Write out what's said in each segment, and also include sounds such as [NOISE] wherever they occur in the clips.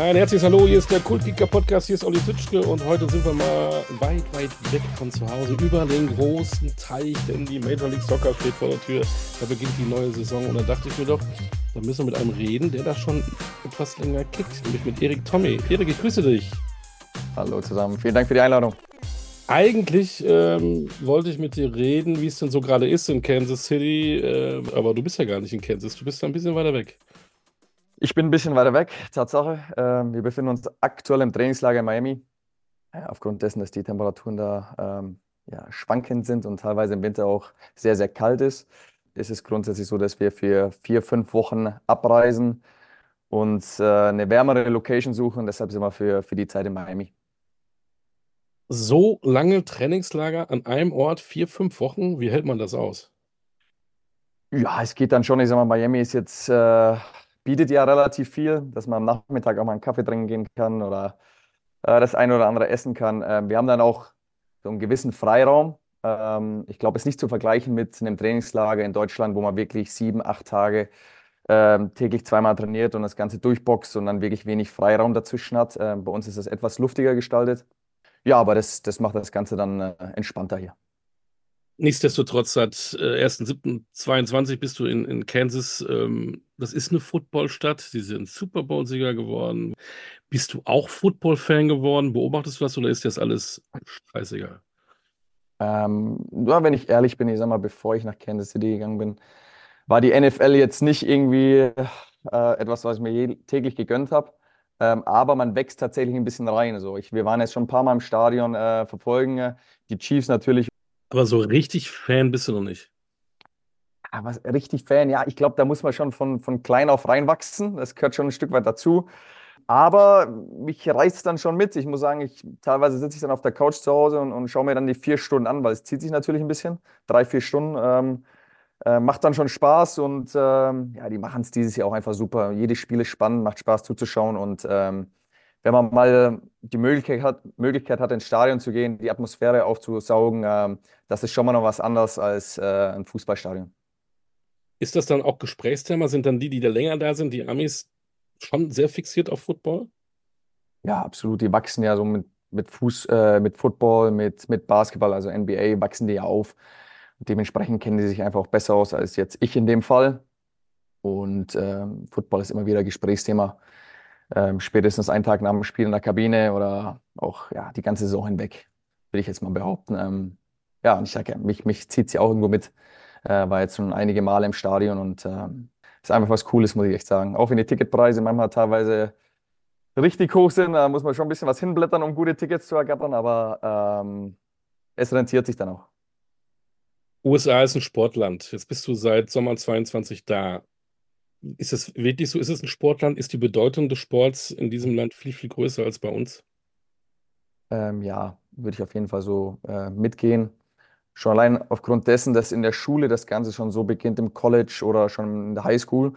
Ein herzliches Hallo, hier ist der Kultkicker Podcast, hier ist Olli Zitschke und heute sind wir mal weit, weit weg von zu Hause, über den großen Teich, denn die Major League Soccer steht vor der Tür, da beginnt die neue Saison und da dachte ich mir doch, da müssen wir mit einem reden, der da schon etwas länger kickt, nämlich mit Erik Tommy. Erik, ich grüße dich. Hallo zusammen, vielen Dank für die Einladung. Eigentlich ähm, wollte ich mit dir reden, wie es denn so gerade ist in Kansas City, äh, aber du bist ja gar nicht in Kansas, du bist da ein bisschen weiter weg. Ich bin ein bisschen weiter weg, Tatsache. Ähm, wir befinden uns aktuell im Trainingslager in Miami. Ja, aufgrund dessen, dass die Temperaturen da ähm, ja, schwankend sind und teilweise im Winter auch sehr, sehr kalt ist, ist es grundsätzlich so, dass wir für vier, fünf Wochen abreisen und äh, eine wärmere Location suchen. Deshalb sind wir für, für die Zeit in Miami. So lange Trainingslager an einem Ort, vier, fünf Wochen, wie hält man das aus? Ja, es geht dann schon. Ich sag mal, Miami ist jetzt, äh, bietet ja relativ viel, dass man am Nachmittag auch mal einen Kaffee trinken gehen kann oder äh, das eine oder andere essen kann. Ähm, wir haben dann auch so einen gewissen Freiraum. Ähm, ich glaube, es ist nicht zu vergleichen mit einem Trainingslager in Deutschland, wo man wirklich sieben, acht Tage ähm, täglich zweimal trainiert und das Ganze durchboxt und dann wirklich wenig Freiraum dazwischen hat. Ähm, bei uns ist das etwas luftiger gestaltet. Ja, aber das, das macht das Ganze dann äh, entspannter hier. Nichtsdestotrotz, seit äh, 1.7.22 bist du in, in Kansas. Ähm, das ist eine Footballstadt. Sie sind Super Bowl-Sieger geworden. Bist du auch Football-Fan geworden? Beobachtest du das oder ist das alles scheißegal? Ähm, ja, wenn ich ehrlich bin, ich sag mal, bevor ich nach Kansas City gegangen bin, war die NFL jetzt nicht irgendwie äh, etwas, was ich mir täglich gegönnt habe. Ähm, aber man wächst tatsächlich ein bisschen rein. So, ich, wir waren jetzt schon ein paar Mal im Stadion, äh, verfolgen äh, die Chiefs natürlich. Aber so richtig Fan bist du noch nicht. Aber richtig Fan, ja, ich glaube, da muss man schon von, von klein auf reinwachsen. Das gehört schon ein Stück weit dazu. Aber mich reißt es dann schon mit. Ich muss sagen, ich, teilweise sitze ich dann auf der Couch zu Hause und, und schaue mir dann die vier Stunden an, weil es zieht sich natürlich ein bisschen. Drei, vier Stunden. Ähm, äh, macht dann schon Spaß und ähm, ja, die machen es dieses Jahr auch einfach super. Jedes Spiel ist spannend, macht Spaß zuzuschauen und ähm, wenn man mal die Möglichkeit hat, Möglichkeit hat, ins Stadion zu gehen, die Atmosphäre aufzusaugen, ähm, das ist schon mal noch was anderes als äh, ein Fußballstadion. Ist das dann auch Gesprächsthema? Sind dann die, die da länger da sind, die Amis, schon sehr fixiert auf Football? Ja, absolut. Die wachsen ja so mit, mit Fuß, äh, mit Football, mit, mit Basketball, also NBA, wachsen die ja auf. Dementsprechend kennen die sich einfach auch besser aus als jetzt ich in dem Fall. Und ähm, Football ist immer wieder Gesprächsthema. Ähm, spätestens einen Tag nach dem Spiel in der Kabine oder auch ja, die ganze Saison hinweg, würde ich jetzt mal behaupten. Ähm, ja, und ich sage mich, mich zieht sie auch irgendwo mit. Äh, war jetzt schon einige Male im Stadion und ähm, ist einfach was Cooles, muss ich echt sagen. Auch wenn die Ticketpreise manchmal teilweise richtig hoch sind, da muss man schon ein bisschen was hinblättern, um gute Tickets zu ergattern, aber ähm, es rentiert sich dann auch. USA ist ein Sportland. Jetzt bist du seit Sommer 22 da. Ist es wirklich so? Ist es ein Sportland? Ist die Bedeutung des Sports in diesem Land viel, viel größer als bei uns? Ähm, ja, würde ich auf jeden Fall so äh, mitgehen. Schon allein aufgrund dessen, dass in der Schule das Ganze schon so beginnt, im College oder schon in der Highschool.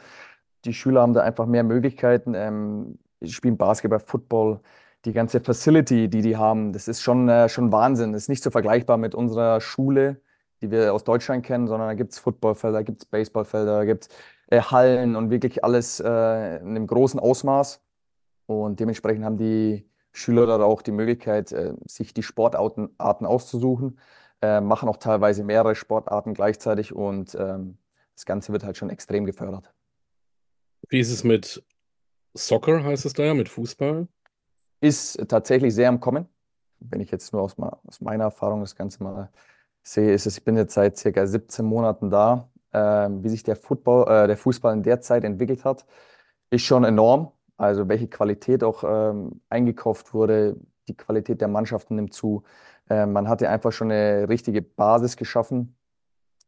Die Schüler haben da einfach mehr Möglichkeiten. Ähm, spielen Basketball, Football, die ganze Facility, die die haben, das ist schon, äh, schon Wahnsinn. Das ist nicht so vergleichbar mit unserer Schule, die wir aus Deutschland kennen, sondern da gibt es Footballfelder, da gibt es Baseballfelder, da gibt es äh, Hallen und wirklich alles äh, in einem großen Ausmaß. Und dementsprechend haben die Schüler da auch die Möglichkeit, äh, sich die Sportarten Arten auszusuchen, äh, machen auch teilweise mehrere Sportarten gleichzeitig und ähm, das Ganze wird halt schon extrem gefördert. Wie ist es mit Soccer, heißt es da ja, mit Fußball? Ist tatsächlich sehr am Kommen. Wenn ich jetzt nur aus, ma- aus meiner Erfahrung das Ganze mal sehe, ist es, ich bin jetzt seit circa 17 Monaten da. Ähm, wie sich der Football, äh, der Fußball in der Zeit entwickelt hat, ist schon enorm. Also welche Qualität auch ähm, eingekauft wurde, die Qualität der Mannschaften nimmt zu. Ähm, man hatte einfach schon eine richtige Basis geschaffen.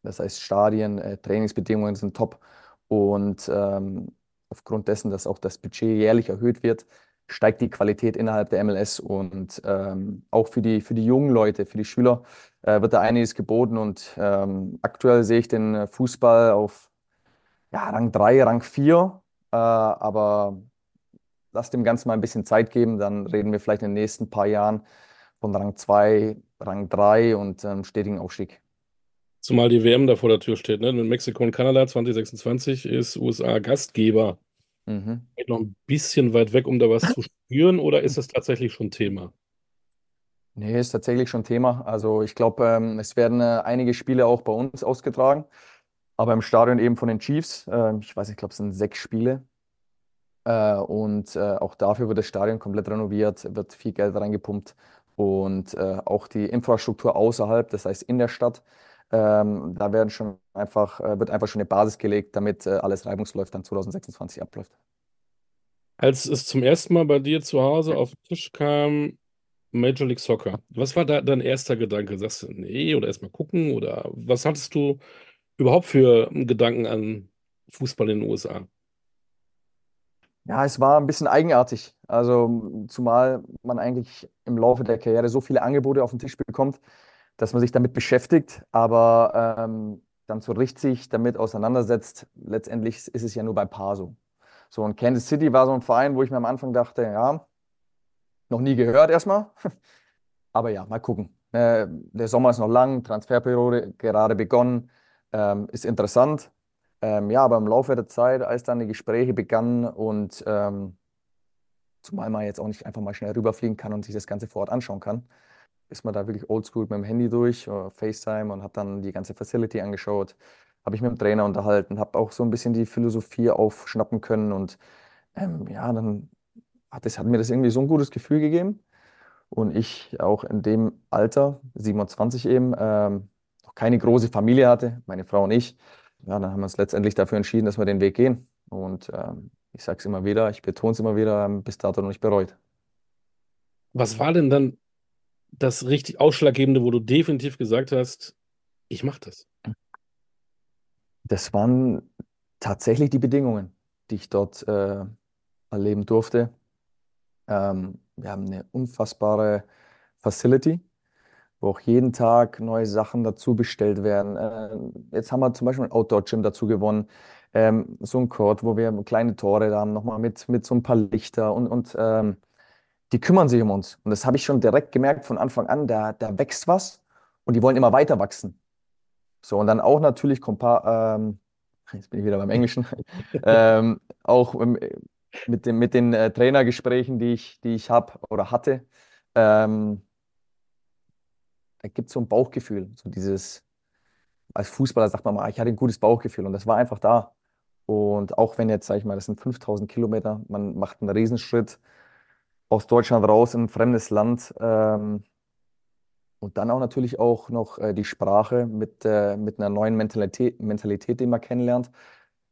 Das heißt, Stadien, äh, Trainingsbedingungen sind top. Und ähm, aufgrund dessen, dass auch das Budget jährlich erhöht wird, steigt die Qualität innerhalb der MLS und ähm, auch für die, für die jungen Leute, für die Schüler äh, wird da einiges geboten und ähm, aktuell sehe ich den Fußball auf ja, Rang 3, Rang 4, äh, aber lass dem Ganzen mal ein bisschen Zeit geben, dann reden wir vielleicht in den nächsten paar Jahren von Rang 2, Rang 3 und ähm, stetigen Aufstieg. Zumal die WM da vor der Tür steht, ne? Mit Mexiko und Kanada 2026 ist USA Gastgeber. Mhm. Noch ein bisschen weit weg, um da was zu spüren, oder ist das tatsächlich schon Thema? Nee, ist tatsächlich schon Thema. Also ich glaube, ähm, es werden äh, einige Spiele auch bei uns ausgetragen, aber im Stadion eben von den Chiefs. Äh, ich weiß, ich glaube, es sind sechs Spiele. Äh, und äh, auch dafür wird das Stadion komplett renoviert, wird viel Geld reingepumpt und äh, auch die Infrastruktur außerhalb, das heißt in der Stadt, ähm, da werden schon einfach, äh, wird einfach schon eine Basis gelegt, damit äh, alles reibungsläuft dann 2026 abläuft. Als es zum ersten Mal bei dir zu Hause auf den Tisch kam, Major League Soccer, was war da dein erster Gedanke? Sagst du, nee, oder erstmal gucken? Oder was hattest du überhaupt für Gedanken an Fußball in den USA? Ja, es war ein bisschen eigenartig. Also, zumal man eigentlich im Laufe der Karriere so viele Angebote auf den Tisch bekommt, dass man sich damit beschäftigt, aber ähm, dann so richtig damit auseinandersetzt. Letztendlich ist es ja nur bei Paar so. So, und Kansas City war so ein Verein, wo ich mir am Anfang dachte, ja, noch nie gehört erstmal. [LAUGHS] Aber ja, mal gucken. Äh, der Sommer ist noch lang, Transferperiode gerade begonnen, ähm, ist interessant. Ähm, ja, aber im Laufe der Zeit, als dann die Gespräche begannen und ähm, zumal man jetzt auch nicht einfach mal schnell rüberfliegen kann und sich das Ganze vor Ort anschauen kann, ist man da wirklich oldschool mit dem Handy durch, oder FaceTime und hat dann die ganze Facility angeschaut, habe ich mit dem Trainer unterhalten, habe auch so ein bisschen die Philosophie aufschnappen können und ähm, ja, dann hat, das, hat mir das irgendwie so ein gutes Gefühl gegeben. Und ich auch in dem Alter, 27 eben, ähm, noch keine große Familie hatte, meine Frau und ich, ja, dann haben wir uns letztendlich dafür entschieden, dass wir den Weg gehen. Und ähm, ich sage es immer wieder, ich betone es immer wieder, ähm, bis dato noch nicht bereut. Was war denn dann das richtig Ausschlaggebende, wo du definitiv gesagt hast, ich mache das? Das waren tatsächlich die Bedingungen, die ich dort äh, erleben durfte. Ähm, wir haben eine unfassbare Facility wo auch jeden Tag neue Sachen dazu bestellt werden. Äh, jetzt haben wir zum Beispiel ein Outdoor-Gym dazu gewonnen. Ähm, so ein Court, wo wir kleine Tore da haben, nochmal mit, mit so ein paar Lichter und, und ähm, die kümmern sich um uns. Und das habe ich schon direkt gemerkt von Anfang an, da, da wächst was und die wollen immer weiter wachsen. So, und dann auch natürlich, ähm, jetzt bin ich wieder beim Englischen, [LAUGHS] ähm, auch ähm, mit, dem, mit den äh, Trainergesprächen, die ich, die ich habe oder hatte, ähm, da gibt es so ein Bauchgefühl, so dieses, als Fußballer sagt man mal, ich hatte ein gutes Bauchgefühl und das war einfach da. Und auch wenn jetzt, sage ich mal, das sind 5000 Kilometer, man macht einen Riesenschritt aus Deutschland raus in ein fremdes Land. Ähm, und dann auch natürlich auch noch äh, die Sprache mit, äh, mit einer neuen Mentalität, Mentalität, die man kennenlernt,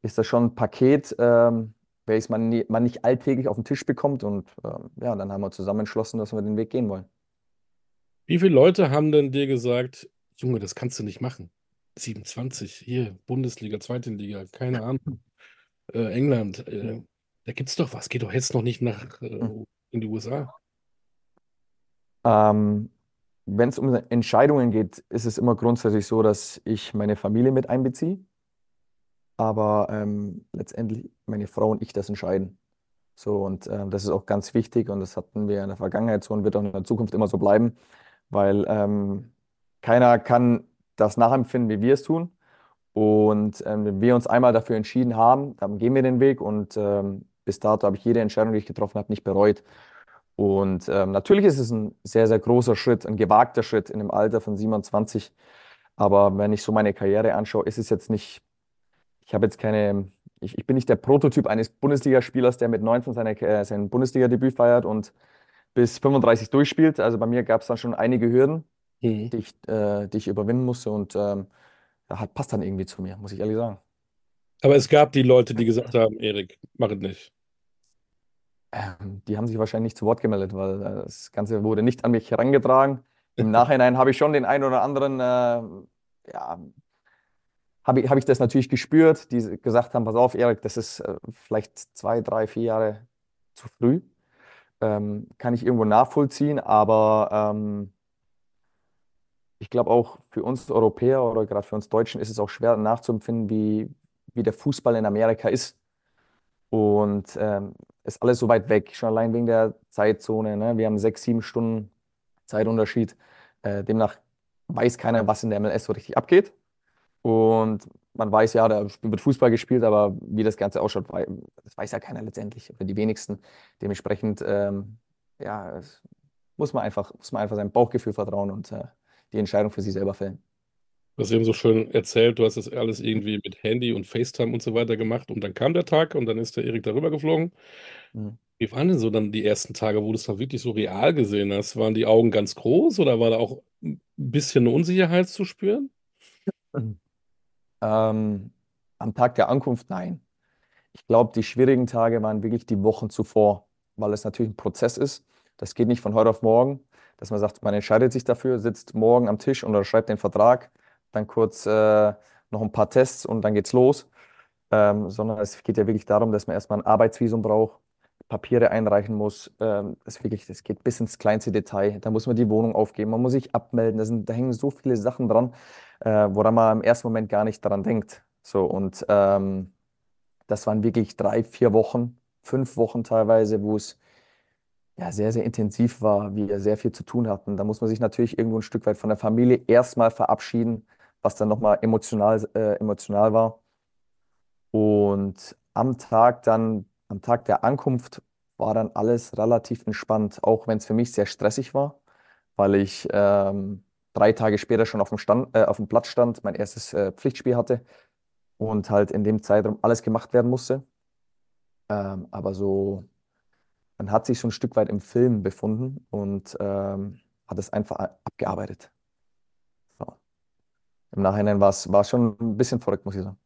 ist das schon ein Paket, ähm, welches man, nie, man nicht alltäglich auf den Tisch bekommt. Und äh, ja, dann haben wir zusammen entschlossen, dass wir den Weg gehen wollen. Wie viele Leute haben denn dir gesagt, Junge, das kannst du nicht machen? 27, hier, Bundesliga, zweite Liga, keine Ahnung. Äh, England, äh, da es doch was. Geh doch jetzt noch nicht nach äh, hm. In die USA. Ähm, wenn es um Entscheidungen geht, ist es immer grundsätzlich so, dass ich meine Familie mit einbeziehe. Aber ähm, letztendlich meine Frau und ich das entscheiden. So, und ähm, das ist auch ganz wichtig und das hatten wir in der Vergangenheit so und wird auch in der Zukunft immer so bleiben weil ähm, keiner kann das nachempfinden, wie wir es tun. Und ähm, wenn wir uns einmal dafür entschieden haben, dann gehen wir den Weg und ähm, bis dato habe ich jede Entscheidung, die ich getroffen habe, nicht bereut. Und ähm, natürlich ist es ein sehr, sehr großer Schritt, ein gewagter Schritt in dem Alter von 27. Aber wenn ich so meine Karriere anschaue, ist es jetzt nicht, ich habe jetzt keine, ich, ich bin nicht der Prototyp eines Bundesligaspielers, der mit 19 seine, äh, sein Bundesliga-Debüt feiert und bis 35 durchspielt. Also bei mir gab es dann schon einige Hürden, mhm. die, ich, äh, die ich überwinden musste und ähm, hat, passt dann irgendwie zu mir, muss ich ehrlich sagen. Aber es gab die Leute, die gesagt haben, Erik, mach es nicht. Ähm, die haben sich wahrscheinlich nicht zu Wort gemeldet, weil äh, das Ganze wurde nicht an mich herangetragen. Im [LAUGHS] Nachhinein habe ich schon den einen oder anderen, äh, ja, habe ich, hab ich das natürlich gespürt, die gesagt haben, pass auf, Erik, das ist äh, vielleicht zwei, drei, vier Jahre zu früh. ähm, kann ich irgendwo nachvollziehen, aber ähm, ich glaube auch für uns Europäer oder gerade für uns Deutschen ist es auch schwer nachzuempfinden, wie, wie der Fußball in Amerika ist. Und ähm, ist alles so weit weg, schon allein wegen der Zeitzone. Ne? Wir haben sechs, sieben Stunden Zeitunterschied. Äh, demnach weiß keiner, was in der MLS so richtig abgeht. Und man weiß ja, da wird Fußball gespielt, aber wie das Ganze ausschaut, das weiß ja keiner letztendlich, oder die wenigsten. Dementsprechend, ähm, ja, muss man einfach, muss man einfach seinem Bauchgefühl vertrauen und äh, die Entscheidung für sich selber fällen. Du hast eben so schön erzählt, du hast das alles irgendwie mit Handy und FaceTime und so weiter gemacht und dann kam der Tag und dann ist der Erik darüber geflogen. Mhm. Wie waren denn so dann die ersten Tage, wo du es da wirklich so real gesehen hast? Waren die Augen ganz groß oder war da auch ein bisschen eine Unsicherheit zu spüren? Ähm, am Tag der Ankunft, nein. Ich glaube, die schwierigen Tage waren wirklich die Wochen zuvor, weil es natürlich ein Prozess ist. Das geht nicht von heute auf morgen, dass man sagt, man entscheidet sich dafür, sitzt morgen am Tisch und schreibt den Vertrag, dann kurz äh, noch ein paar Tests und dann geht's los. Ähm, sondern es geht ja wirklich darum, dass man erstmal ein Arbeitsvisum braucht, Papiere einreichen muss. Ähm, das, geht bis ins kleinste Detail. Da muss man die Wohnung aufgeben, man muss sich abmelden. Da, sind, da hängen so viele Sachen dran, äh, woran man im ersten Moment gar nicht daran denkt. So, und ähm, das waren wirklich drei, vier Wochen, fünf Wochen teilweise, wo es ja, sehr, sehr intensiv war, wir sehr viel zu tun hatten. Da muss man sich natürlich irgendwo ein Stück weit von der Familie erstmal verabschieden, was dann nochmal emotional, äh, emotional war. Und am Tag dann am Tag der Ankunft war dann alles relativ entspannt, auch wenn es für mich sehr stressig war, weil ich ähm, drei Tage später schon auf dem, Stand, äh, auf dem Platz stand, mein erstes äh, Pflichtspiel hatte und halt in dem Zeitraum alles gemacht werden musste. Ähm, aber so, man hat sich so ein Stück weit im Film befunden und ähm, hat es einfach abgearbeitet. Im Nachhinein war es schon ein bisschen verrückt, muss ich sagen.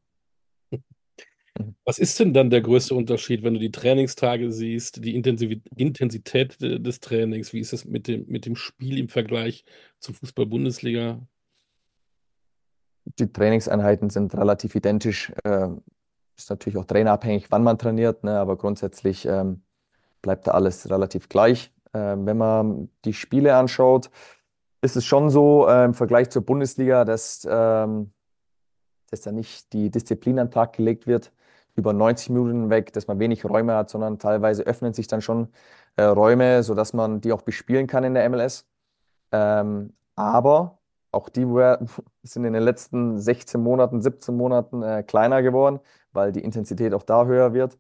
Was ist denn dann der größte Unterschied, wenn du die Trainingstage siehst, die Intensität des Trainings? Wie ist es mit dem, mit dem Spiel im Vergleich zur Fußball-Bundesliga? Die Trainingseinheiten sind relativ identisch. Ähm, ist natürlich auch trainerabhängig, wann man trainiert, ne? aber grundsätzlich ähm, bleibt da alles relativ gleich. Ähm, wenn man die Spiele anschaut, ist es schon so äh, im Vergleich zur Bundesliga, dass, ähm, dass da nicht die Disziplin an den Tag gelegt wird über 90 Minuten weg, dass man wenig Räume hat, sondern teilweise öffnen sich dann schon äh, Räume, sodass man die auch bespielen kann in der MLS. Ähm, aber auch die [LAUGHS] sind in den letzten 16 Monaten, 17 Monaten äh, kleiner geworden, weil die Intensität auch da höher wird.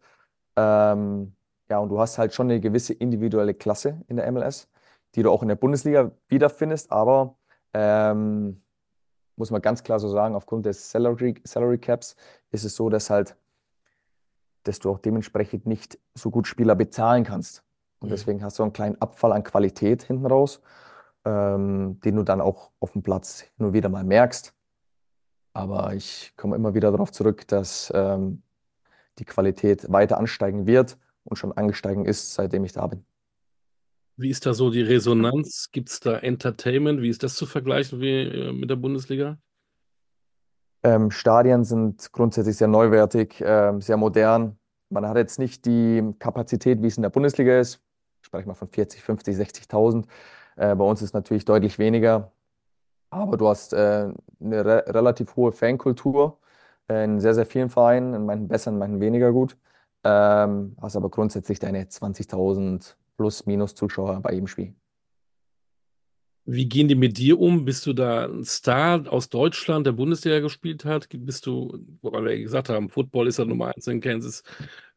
Ähm, ja, und du hast halt schon eine gewisse individuelle Klasse in der MLS, die du auch in der Bundesliga wiederfindest, aber ähm, muss man ganz klar so sagen, aufgrund des Salary, Salary Caps ist es so, dass halt dass du auch dementsprechend nicht so gut Spieler bezahlen kannst. Und mhm. deswegen hast du einen kleinen Abfall an Qualität hinten raus, ähm, den du dann auch auf dem Platz nur wieder mal merkst. Aber ich komme immer wieder darauf zurück, dass ähm, die Qualität weiter ansteigen wird und schon angestiegen ist, seitdem ich da bin. Wie ist da so die Resonanz? Gibt es da Entertainment? Wie ist das zu vergleichen wie äh, mit der Bundesliga? Ähm, Stadien sind grundsätzlich sehr neuwertig, ähm, sehr modern. Man hat jetzt nicht die Kapazität, wie es in der Bundesliga ist. Ich spreche mal von 40, 50, 60.000. Äh, bei uns ist es natürlich deutlich weniger. Aber du hast äh, eine re relativ hohe Fankultur äh, in sehr, sehr vielen Vereinen, in manchen besser, in manchen weniger gut. Ähm, hast aber grundsätzlich deine 20.000 plus minus Zuschauer bei jedem Spiel. Wie gehen die mit dir um? Bist du da ein Star aus Deutschland, der Bundesliga gespielt hat? Bist du, weil wir gesagt haben, Football ist ja Nummer eins in Kansas,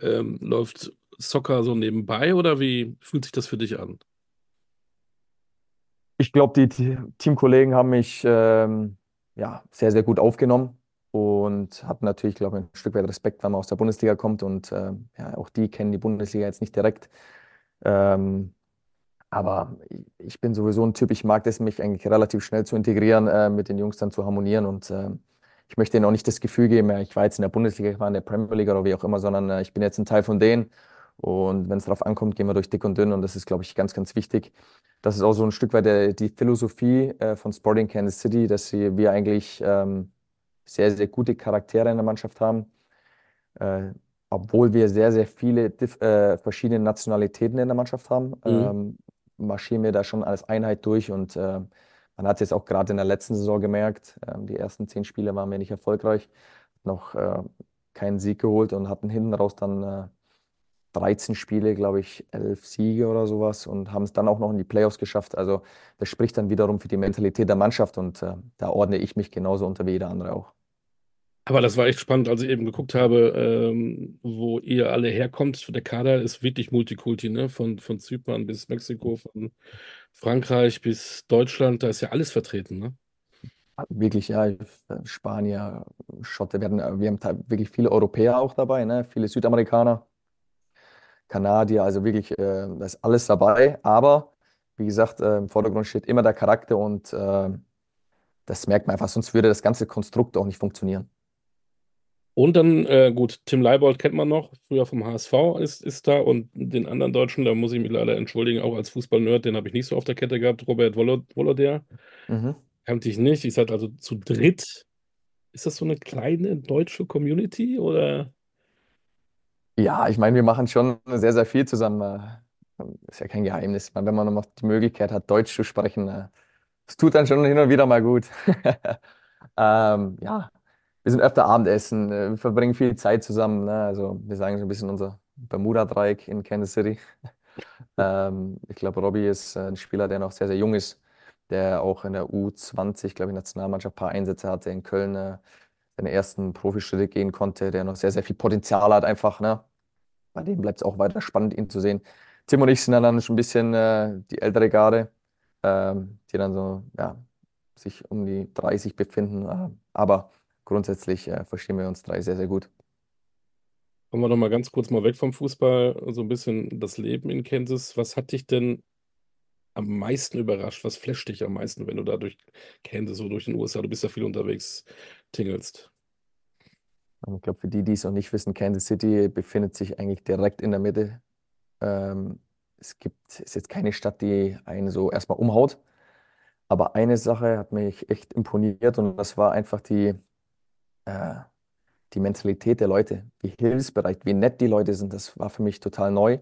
ähm, läuft Soccer so nebenbei oder wie fühlt sich das für dich an? Ich glaube, die Teamkollegen haben mich ähm, ja, sehr, sehr gut aufgenommen und hatten natürlich, glaube ich, ein Stück weit Respekt, weil man aus der Bundesliga kommt und äh, ja, auch die kennen die Bundesliga jetzt nicht direkt. Ähm, aber ich bin sowieso ein Typ, ich mag es, mich eigentlich relativ schnell zu integrieren, äh, mit den Jungs dann zu harmonieren. Und äh, ich möchte ihnen auch nicht das Gefühl geben, ich war jetzt in der Bundesliga, ich war in der Premier League oder wie auch immer, sondern äh, ich bin jetzt ein Teil von denen. Und wenn es darauf ankommt, gehen wir durch dick und dünn. Und das ist, glaube ich, ganz, ganz wichtig. Das ist auch so ein Stück weit der, die Philosophie äh, von Sporting Kansas City, dass sie, wir eigentlich ähm, sehr, sehr gute Charaktere in der Mannschaft haben. Obwohl wir sehr, sehr viele äh, verschiedene Nationalitäten in der Mannschaft haben, mhm. ähm, marschieren wir da schon als Einheit durch und äh, man hat es jetzt auch gerade in der letzten Saison gemerkt, äh, die ersten zehn Spiele waren wir nicht erfolgreich, noch äh, keinen Sieg geholt und hatten hinten raus dann 13 äh, Spiele, glaube ich, elf Siege oder sowas und haben es dann auch noch in die Playoffs geschafft. Also das spricht dann wiederum für die Mentalität der Mannschaft und äh, da ordne ich mich genauso unter wie jeder andere auch. Aber das war echt spannend, als ich eben geguckt habe, ähm, wo ihr alle herkommt. Der Kader ist wirklich Multikulti, ne? Von, von Zypern bis Mexiko, von Frankreich bis Deutschland, da ist ja alles vertreten, ne? Wirklich, ja, Spanier, Schotte, wir, hatten, wir haben wirklich viele Europäer auch dabei, ne? Viele Südamerikaner, Kanadier, also wirklich, äh, da ist alles dabei. Aber wie gesagt, äh, im Vordergrund steht immer der Charakter und äh, das merkt man einfach, sonst würde das ganze Konstrukt auch nicht funktionieren. Und dann, äh, gut, Tim Leibold kennt man noch, früher vom HSV ist, ist da und den anderen Deutschen, da muss ich mich leider entschuldigen, auch als Fußballnerd, den habe ich nicht so auf der Kette gehabt, Robert Woloder. Mhm. Kannte ich nicht. Ich seid also zu dritt. Ist das so eine kleine deutsche Community oder? Ja, ich meine, wir machen schon sehr, sehr viel zusammen. Äh, ist ja kein Geheimnis. Wenn man noch die Möglichkeit hat, Deutsch zu sprechen, äh, es tut dann schon hin und wieder mal gut. [LAUGHS] ähm, ja, wir sind öfter Abendessen, äh, wir verbringen viel Zeit zusammen. Ne? Also wir sagen so ein bisschen unser Bermuda-Dreieck in Kansas City. [LAUGHS] ähm, ich glaube, Robbie ist ein Spieler, der noch sehr, sehr jung ist, der auch in der U20, glaube ich, Nationalmannschaft ein paar Einsätze hatte, in Köln äh, seine ersten Profischritte gehen konnte, der noch sehr, sehr viel Potenzial hat einfach. Ne? Bei dem bleibt es auch weiter spannend, ihn zu sehen. Tim und ich sind dann schon ein bisschen äh, die ältere Garde, ähm, die dann so, ja, sich um die 30 befinden. Äh, aber grundsätzlich äh, verstehen wir uns drei sehr, sehr gut. Kommen wir noch mal ganz kurz mal weg vom Fußball, so ein bisschen das Leben in Kansas. Was hat dich denn am meisten überrascht? Was flasht dich am meisten, wenn du da durch Kansas oder durch den USA, du bist ja viel unterwegs, tingelst? Ich glaube, für die, die es noch nicht wissen, Kansas City befindet sich eigentlich direkt in der Mitte. Ähm, es gibt, ist jetzt keine Stadt, die einen so erstmal umhaut. Aber eine Sache hat mich echt imponiert und das war einfach die, äh, die Mentalität der Leute, wie hilfsbereit, wie nett die Leute sind, das war für mich total neu.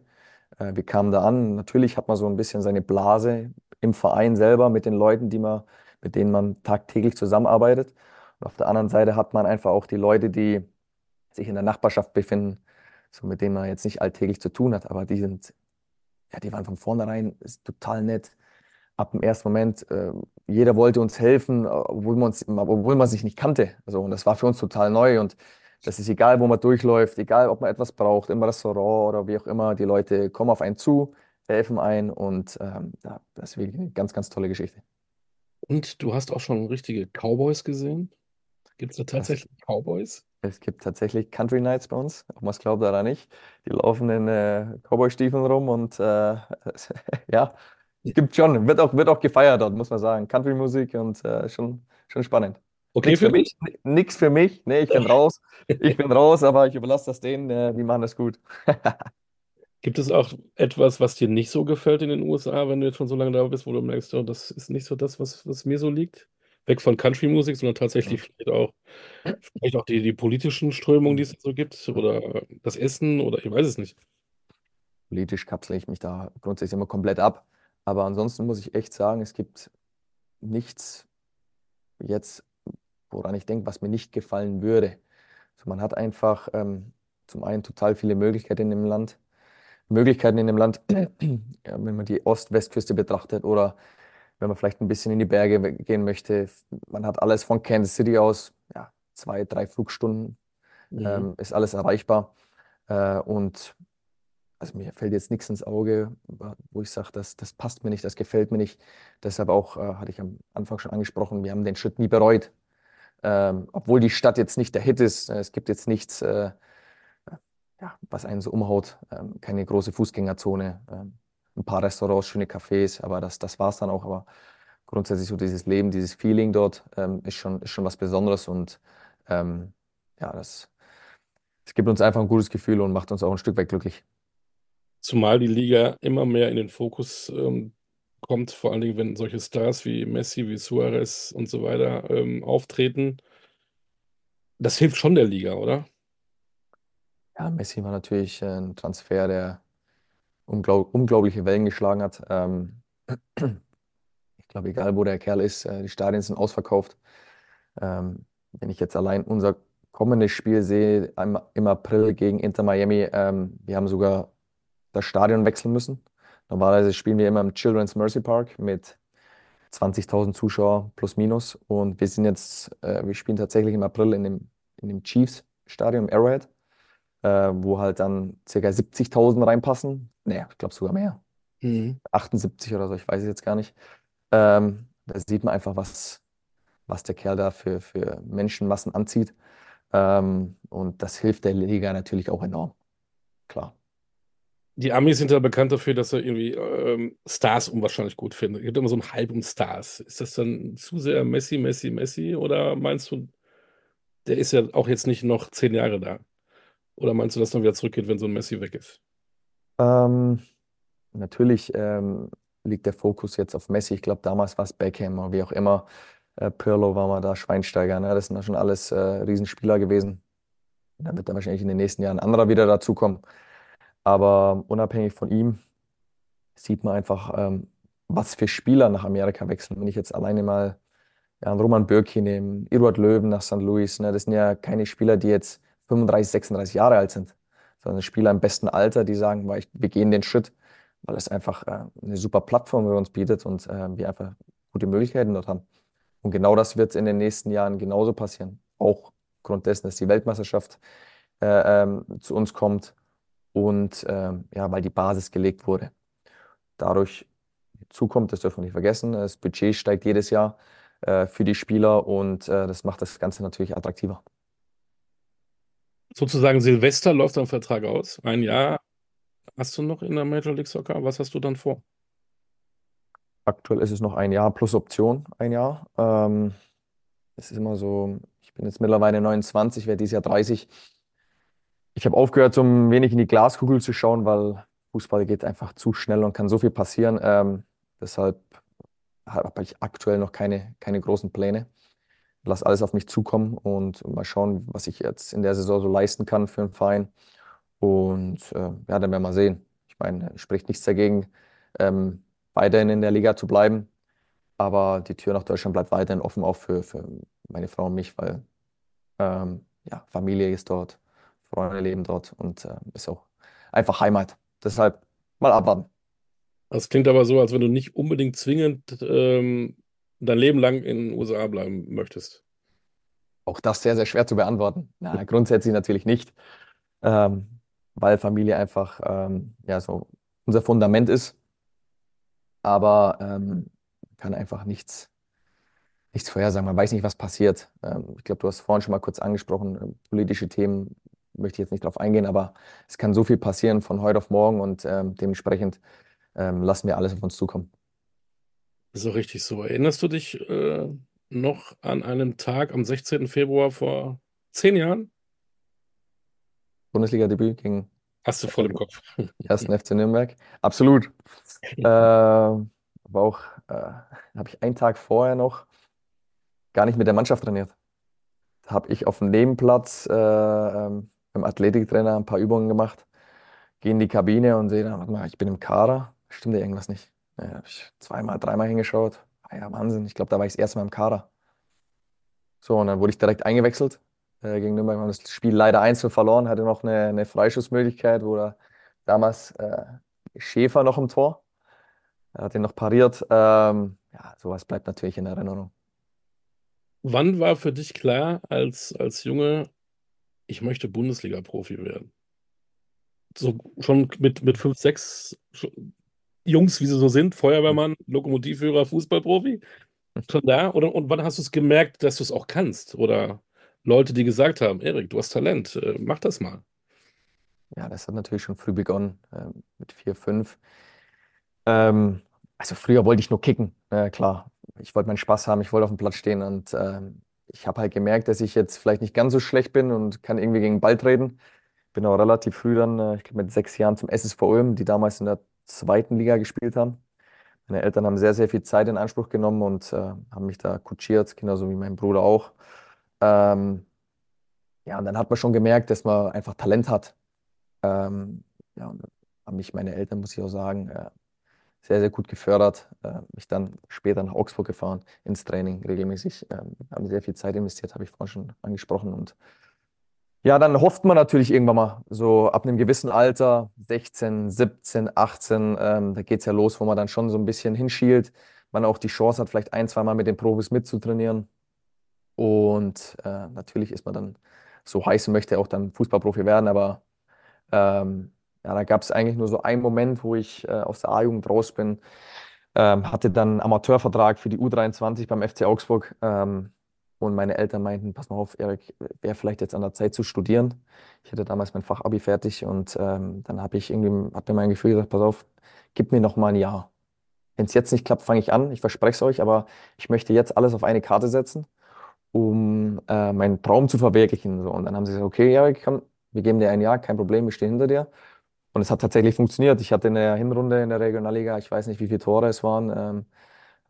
Äh, wir kamen da an, natürlich hat man so ein bisschen seine Blase im Verein selber mit den Leuten, die man, mit denen man tagtäglich zusammenarbeitet. Und auf der anderen Seite hat man einfach auch die Leute, die sich in der Nachbarschaft befinden, so mit denen man jetzt nicht alltäglich zu tun hat, aber die sind, ja, die waren von vornherein total nett ab dem ersten Moment, äh, jeder wollte uns helfen, obwohl man, uns, obwohl man sich nicht kannte. Also, und das war für uns total neu. Und das ist egal, wo man durchläuft, egal, ob man etwas braucht, im Restaurant oder wie auch immer, die Leute kommen auf einen zu, helfen ein und ähm, das ist wirklich eine ganz, ganz tolle Geschichte. Und du hast auch schon richtige Cowboys gesehen? Gibt es da tatsächlich es, Cowboys? Es gibt tatsächlich Country Nights bei uns, ob man es glaubt oder nicht. Die laufen in äh, Cowboy-Stiefeln rum und äh, [LAUGHS] ja, [LAUGHS] Gibt schon, wird auch, wird auch gefeiert dort, muss man sagen. Country-Musik und äh, schon, schon spannend. Okay, nix für mich? Nix für mich. Nee, ich bin [LAUGHS] raus. Ich bin raus, aber ich überlasse das denen, äh, die machen das gut. [LAUGHS] Gibt es auch etwas, was dir nicht so gefällt in den USA, wenn du jetzt schon so lange da bist, wo du merkst, oh, das ist nicht so das, was, was mir so liegt? Weg von Country-Musik, sondern tatsächlich vielleicht auch, vielleicht auch die, die politischen Strömungen, die es so gibt, oder das Essen, oder ich weiß es nicht. Politisch kapsle ich mich da grundsätzlich immer komplett ab. Aber ansonsten muss ich echt sagen, es gibt nichts jetzt, woran ich denke, was mir nicht gefallen würde. Also man hat einfach ähm, zum einen total viele Möglichkeiten in dem Land. Möglichkeiten in dem Land, [CLEARS THROAT] ja, wenn man die Ost-Westküste betrachtet oder wenn man vielleicht ein bisschen in die Berge gehen möchte. Man hat alles von Kansas City aus, ja, zwei, drei Flugstunden mhm. ähm, ist alles erreichbar. Äh, und also mir fällt jetzt nichts ins Auge, wo ich sage, das, das passt mir nicht, das gefällt mir nicht. Deshalb auch, äh, hatte ich am Anfang schon angesprochen, wir haben den Schritt nie bereut. Ähm, obwohl die Stadt jetzt nicht der Hit ist, äh, es gibt jetzt nichts, äh, ja, was einen so umhaut, ähm, keine große Fußgängerzone, ähm, ein paar Restaurants, schöne Cafés, aber das, das war es dann auch. Aber grundsätzlich so dieses Leben, dieses Feeling dort ähm, ist, schon, ist schon was Besonderes und ähm, ja, das, das gibt uns einfach ein gutes Gefühl und macht uns auch ein Stück weit glücklich. Zumal die Liga immer mehr in den Fokus ähm, kommt, vor allen Dingen, wenn solche Stars wie Messi, wie Suarez und so weiter ähm, auftreten. Das hilft schon der Liga, oder? Ja, Messi war natürlich ein Transfer, der unglaub unglaubliche Wellen geschlagen hat. Ähm, ich glaube, egal wo der Kerl ist, äh, die Stadien sind ausverkauft. Ähm, wenn ich jetzt allein unser kommendes Spiel sehe, im, im April gegen Inter Miami, ähm, wir haben sogar das Stadion wechseln müssen. Normalerweise spielen wir immer im Children's Mercy Park mit 20.000 Zuschauer plus minus. Und wir sind jetzt, äh, wir spielen tatsächlich im April in dem, in dem Chiefs Stadion, Arrowhead, äh, wo halt dann ca. 70.000 reinpassen. Naja, ich glaube sogar mehr. Mhm. 78 oder so, ich weiß es jetzt gar nicht. Ähm, da sieht man einfach, was, was der Kerl da für, für Menschenmassen anzieht. Ähm, und das hilft der Liga natürlich auch enorm. Klar. Die Amis sind ja bekannt dafür, dass sie irgendwie ähm, Stars unwahrscheinlich gut finden. Es gibt immer so einen Hype um Stars. Ist das dann zu sehr Messi, Messi, Messi? Oder meinst du, der ist ja auch jetzt nicht noch zehn Jahre da? Oder meinst du, dass dann wieder zurückgeht, wenn so ein Messi weg ist? Ähm, natürlich ähm, liegt der Fokus jetzt auf Messi. Ich glaube, damals war es Beckham oder wie auch immer. Äh, Pirlo war mal da, Schweinsteiger. Ne? Das sind ja schon alles äh, Riesenspieler gewesen. Da wird dann wahrscheinlich in den nächsten Jahren ein anderer wieder dazukommen. Aber unabhängig von ihm sieht man einfach, ähm, was für Spieler nach Amerika wechseln. Wenn ich jetzt alleine mal ja, Roman Bürki nehme, Eduard Löwen nach St. Louis, ne? Das sind ja keine Spieler, die jetzt 35, 36 Jahre alt sind, sondern Spieler im besten Alter, die sagen, wir gehen den Schritt, weil es einfach äh, eine super Plattform für uns bietet und äh, wir einfach gute Möglichkeiten dort haben. Und genau das wird in den nächsten Jahren genauso passieren. Auch aufgrund dessen, dass die Weltmeisterschaft äh, ähm, zu uns kommt und ähm, ja, weil die Basis gelegt wurde. Dadurch zukommt, das dürfen wir nicht vergessen, das Budget steigt jedes Jahr äh, für die Spieler und äh, das macht das Ganze natürlich attraktiver. Sozusagen Silvester läuft dein Vertrag aus. Ein Jahr hast du noch in der Major League Soccer. Was hast du dann vor? Aktuell ist es noch ein Jahr plus Option, ein Jahr. Ähm, es ist immer so, ich bin jetzt mittlerweile 29, werde dieses Jahr 30. Ich habe aufgehört, so ein wenig in die Glaskugel zu schauen, weil Fußball geht einfach zu schnell und kann so viel passieren. Ähm, deshalb habe ich aktuell noch keine, keine großen Pläne. Lass alles auf mich zukommen und mal schauen, was ich jetzt in der Saison so leisten kann für einen Verein. Und äh, ja, dann werden wir mal sehen. Ich meine, spricht nichts dagegen, ähm, weiterhin in der Liga zu bleiben. Aber die Tür nach Deutschland bleibt weiterhin offen, auch für, für meine Frau und mich, weil ähm, ja, Familie ist dort, Freunde leben dort und äh, ist auch einfach Heimat. Deshalb mal abwarten. Das klingt aber so, als wenn du nicht unbedingt zwingend ähm, dein Leben lang in den USA bleiben möchtest. Auch das sehr, sehr schwer zu beantworten. Na, [LAUGHS] grundsätzlich natürlich nicht, ähm, weil Familie einfach ähm, ja, so unser Fundament ist. Aber ähm, kann einfach nichts, nichts vorhersagen. Man weiß nicht, was passiert. Ähm, ich glaube, du hast vorhin schon mal kurz angesprochen, äh, politische Themen möchte ich jetzt nicht darauf eingehen, aber es kann so viel passieren von heute auf morgen und ähm, dementsprechend ähm, lassen wir alles auf uns zukommen. So richtig so. Erinnerst du dich äh, noch an einen Tag am 16. Februar vor zehn Jahren? Bundesliga-Debüt gegen Hast du voll im Kopf. [LAUGHS] ersten FC Nürnberg. Absolut. [LAUGHS] Äh, aber auch, äh, habe ich einen Tag vorher noch gar nicht mit der Mannschaft trainiert. Da habe ich auf dem Nebenplatz äh, ähm, beim Athletiktrainer ein paar Übungen gemacht, gehe in die Kabine und sehe dann, warte mal, ich bin im Kader. Stimmt ja irgendwas nicht. Ja, habe ich zweimal, dreimal hingeschaut. Ah ja, Wahnsinn. Ich glaube, da war ich das erste Mal im Kader. So, und dann wurde ich direkt eingewechselt äh, gegen Nürnberg. Wir haben das Spiel leider einzeln verloren, hatte noch eine, eine Freischussmöglichkeit, wo da damals äh, Schäfer noch im Tor. Er hat ihn noch pariert. Ähm, ja, sowas bleibt natürlich in Erinnerung. Wann war für dich klar, als, als Junge, ich möchte Bundesliga-Profi werden? So schon mit, mit fünf, sechs Jungs, wie sie so sind, Feuerwehrmann, Lokomotivführer, Fußballprofi, schon da? Oder, und wann hast du es gemerkt, dass du es auch kannst? Oder Leute, die gesagt haben, Erik, du hast Talent, äh, mach das mal. Ja, das hat natürlich schon früh begonnen, ähm, mit vier, fünf. Ähm, also früher wollte ich nur kicken, äh, klar. Ich wollte meinen Spaß haben, ich wollte auf dem Platz stehen und ähm, ich habe halt gemerkt, dass ich jetzt vielleicht nicht ganz so schlecht bin und kann irgendwie gegen den Ball treten. Bin auch relativ früh dann, äh, ich glaube mit sechs Jahren zum SSV Ulm, die damals in der zweiten Liga gespielt haben. Meine Eltern haben sehr, sehr viel Zeit in Anspruch genommen und äh, haben mich da kutschiert, genauso wie mein Bruder auch. Ähm, ja, und dann hat man schon gemerkt, dass man einfach Talent hat Ähm, ja, und haben mich meine Eltern, muss ich auch sagen, äh, sehr, sehr gut gefördert. Äh, mich dann später nach Augsburg gefahren, ins Training regelmäßig. Ähm, haben sehr viel Zeit investiert, habe ich vorhin schon angesprochen. Und ja, dann hofft man natürlich irgendwann mal, so ab einem gewissen Alter, 16, 17, 18, ähm, da geht es ja los, wo man dann schon so ein bisschen hinschielt. Man auch die Chance hat, vielleicht ein, zwei Mal mit den Profis mitzutrainieren. Und äh, natürlich ist man dann so heiß und möchte auch dann Fußballprofi werden, aber ähm, ja, da gab es eigentlich nur so einen Moment, wo ich äh, aus der A-Jugend raus bin. Ähm, hatte dann einen Amateurvertrag für die U23 beim FC Augsburg. Ähm, und meine Eltern meinten, pass mal auf, Erik, wäre vielleicht jetzt an der Zeit zu studieren. Ich hatte damals mein Fachabi fertig und ähm, dann habe ich irgendwie, hat mir mein Gefühl gesagt, pass auf, gib mir noch mal ein Jahr. Wenn es jetzt nicht klappt, fange ich an. Ich verspreche es euch, aber ich möchte jetzt alles auf eine Karte setzen, um äh, meinen Traum zu verwirklichen. So. Und dann haben sie gesagt, okay, Erik, komm, wir geben dir ein Jahr, kein Problem, wir stehen hinter dir. Und es hat tatsächlich funktioniert. Ich hatte in der Hinrunde in der Regionalliga, ich weiß nicht, wie viele Tore es waren, ähm,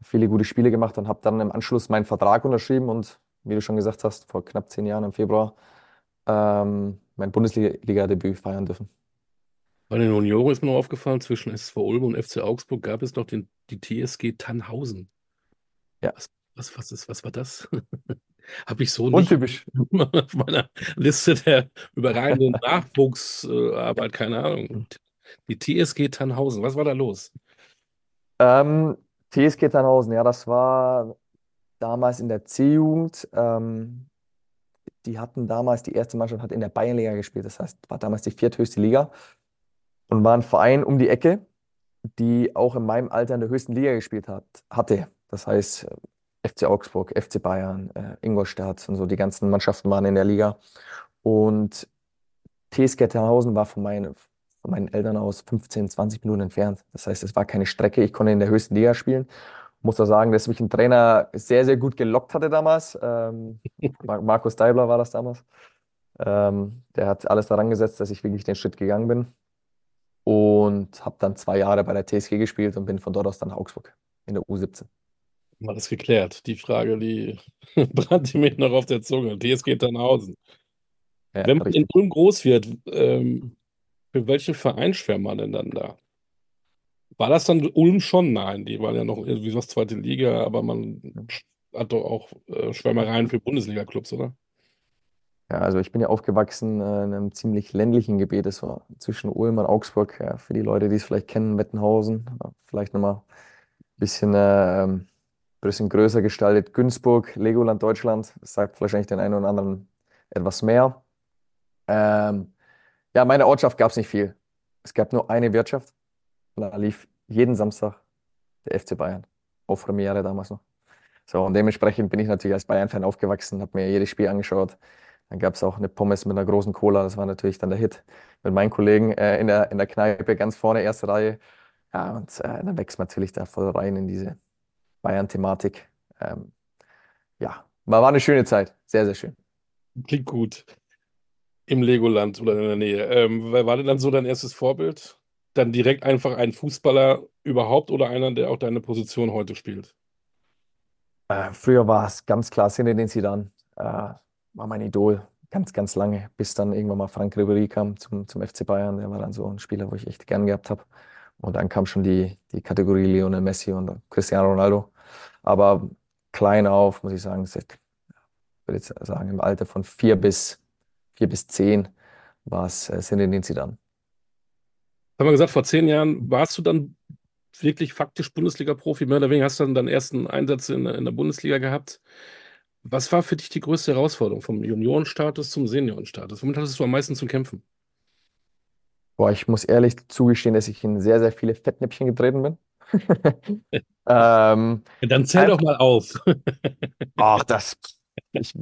viele gute Spiele gemacht und habe dann im Anschluss meinen Vertrag unterschrieben und wie du schon gesagt hast, vor knapp zehn Jahren im Februar ähm, mein Bundesliga-Debüt feiern dürfen. Bei den Junioren ist mir noch aufgefallen, zwischen SV Ulm und FC Augsburg gab es noch den, die TSG Tannhausen. Ja. Was, was, was, ist, was war das? [LAUGHS] Habe ich so Untypisch. nicht [LAUGHS] auf meiner Liste der überragenden [LAUGHS] Nachwuchsarbeit, keine Ahnung. Die TSG Tannhausen, was war da los? Ähm, TSG Tannhausen, ja, das war damals in der C-Jugend. Ähm, die hatten damals, die erste Mannschaft hat in der Bayernliga gespielt, das heißt, war damals die vierthöchste Liga und war ein Verein um die Ecke, die auch in meinem Alter in der höchsten Liga gespielt hat, hatte. Das heißt, FC Augsburg, FC Bayern, äh, Ingolstadt und so, die ganzen Mannschaften waren in der Liga. Und TSG Tannhausen war von meinen, von meinen Eltern aus 15, 20 Minuten entfernt. Das heißt, es war keine Strecke. Ich konnte in der höchsten Liga spielen. Muss da sagen, dass mich ein Trainer sehr, sehr gut gelockt hatte damals. Ähm, [LAUGHS] Markus Deibler war das damals. Ähm, der hat alles daran gesetzt, dass ich wirklich den Schritt gegangen bin. Und habe dann zwei Jahre bei der TSG gespielt und bin von dort aus dann nach Augsburg in der U17. Mal das geklärt. Die Frage, die [LAUGHS] brannte mir noch auf der Zunge. TSG Tannhausen. Ja, Wenn man in. Ulm groß wird, ähm, für welchen Verein schwärmt man denn dann da? War das dann Ulm schon? Nein, die waren ja noch irgendwie was zweite Liga, aber man hat doch auch äh, Schwärmereien für Bundesliga-Clubs, oder? Ja, also ich bin ja aufgewachsen äh, in einem ziemlich ländlichen Gebiet. Das war zwischen Ulm und Augsburg. Ja, für die Leute, die es vielleicht kennen, Wettenhausen. Ja, Vielleicht nochmal ein bisschen, äh, bisschen größer gestaltet. Günzburg, Legoland Deutschland. Sagt wahrscheinlich den einen oder anderen etwas mehr. Ähm, ja, in meiner Ortschaft gab es nicht viel. Es gab nur eine Wirtschaft. Und da lief jeden Samstag der FC Bayern. Auf Premiere damals noch. So, und dementsprechend bin ich natürlich als Bayern-Fan aufgewachsen, habe mir jedes Spiel angeschaut. Dann gab es auch eine Pommes mit einer großen Cola, das war natürlich dann der Hit. Mit meinen Kollegen äh, in der, in der Kneipe ganz vorne, erste Reihe. Ja, und äh, dann wächst man natürlich da voll rein in diese Bayern-Thematik. Ähm, ja, war, war eine schöne Zeit, sehr, sehr schön. Klingt gut. Im Legoland oder in der Nähe. Ähm, wer war denn dann so dein erstes Vorbild? Dann direkt einfach ein Fußballer überhaupt oder einer, der auch deine Position heute spielt? Äh, früher war es ganz klar Zinedine Zidane, äh, war mein Idol, ganz, ganz lange, bis dann irgendwann mal Frank Ribéry kam zum, zum FC Bayern. Der war dann so ein Spieler, wo ich echt gern gehabt habe. Und dann kam schon die, die Kategorie Lionel Messi und Cristiano Ronaldo. Aber klein auf, muss ich sagen, ich würde jetzt sagen, im Alter von vier bis, vier bis zehn war es äh, Zinedine Zidane. Haben wir gesagt, vor zehn Jahren warst du dann wirklich faktisch Bundesliga-Profi, mehr oder weniger hast du dann deinen ersten Einsatz in, in der Bundesliga gehabt. Was war für dich die größte Herausforderung vom Juniorenstatus zum Seniorenstatus? Womit hattest du am meisten zu kämpfen? Boah, ich muss ehrlich zugestehen, dass ich in sehr, sehr viele Fettnäpfchen getreten bin. [LAUGHS] ähm, Dann zähl doch mal auf. [LAUGHS] ach, das. Ich,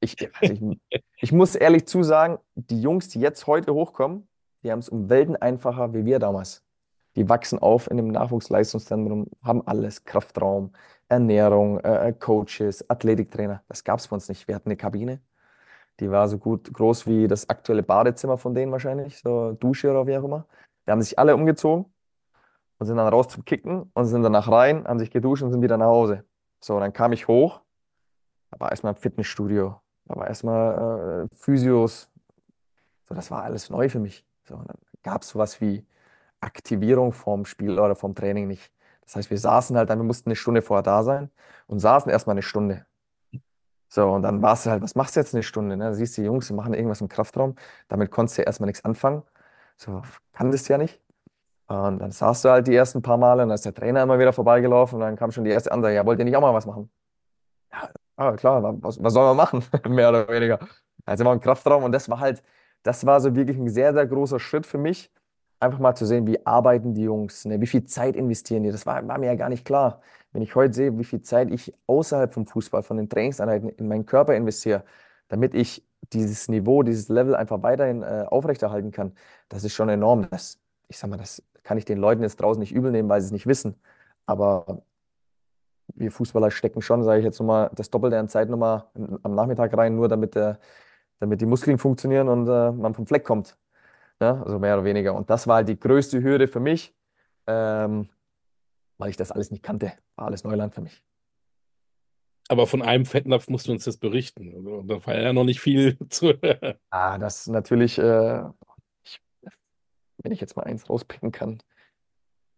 ich, also ich, ich muss ehrlich zu sagen, die Jungs, die jetzt heute hochkommen, die haben es um Welten einfacher wie wir damals. Die wachsen auf in dem Nachwuchsleistungszentrum, haben alles, Kraftraum, Ernährung, äh, Coaches, Athletiktrainer. Das gab es bei uns nicht. Wir hatten eine Kabine, die war so gut groß wie das aktuelle Badezimmer von denen wahrscheinlich, so Dusche oder wie auch immer. Die haben sich alle umgezogen und sind dann raus zum Kicken und sind danach rein, haben sich geduscht und sind wieder nach Hause. So, dann kam ich hoch, da war erstmal ein Fitnessstudio, da war erstmal äh, Physios. So, das war alles neu für mich. So, dann gab es sowas wie Aktivierung vom Spiel oder vom Training nicht. Das heißt, wir saßen halt dann, wir mussten eine Stunde vorher da sein und saßen erstmal eine Stunde. So, und dann warst du halt, was machst du jetzt eine Stunde? Ne? Da siehst du, die Jungs, die machen irgendwas im Kraftraum. Damit konntest du ja erstmal nichts anfangen. So, kann das ja nicht. Und dann saßt du halt die ersten paar Male und dann ist der Trainer immer wieder vorbeigelaufen und dann kam schon die erste Ansage, ja, wollt ihr nicht auch mal was machen? Ja, ah, klar, was, was soll man machen? [LAUGHS] Mehr oder weniger. Also immer im Kraftraum und das war halt, das war so wirklich ein sehr, sehr großer Schritt für mich, einfach mal zu sehen, wie arbeiten die Jungs, ne? Wie viel Zeit investieren die? Das war, war mir ja gar nicht klar. Wenn ich heute sehe, wie viel Zeit ich außerhalb vom Fußball, von den Trainingseinheiten in meinen Körper investiere, damit ich dieses Niveau, dieses Level einfach weiterhin äh, aufrechterhalten kann, das ist schon enorm. Das, ich sag mal, das kann ich den Leuten jetzt draußen nicht übel nehmen, weil sie es nicht wissen. Aber wir Fußballer stecken schon, sage ich jetzt nochmal, das Doppelte an Zeit nochmal am Nachmittag rein, nur damit, der, damit die Muskeln funktionieren und äh, man vom Fleck kommt. Ja, also mehr oder weniger. Und das war halt die größte Hürde für mich, ähm, weil ich das alles nicht kannte. War alles Neuland für mich. Aber von einem Fettnapf musst du uns das berichten. Also, da war ja noch nicht viel [LAUGHS] zu. ah, das natürlich, äh, ich, wenn ich jetzt mal eins rauspicken kann.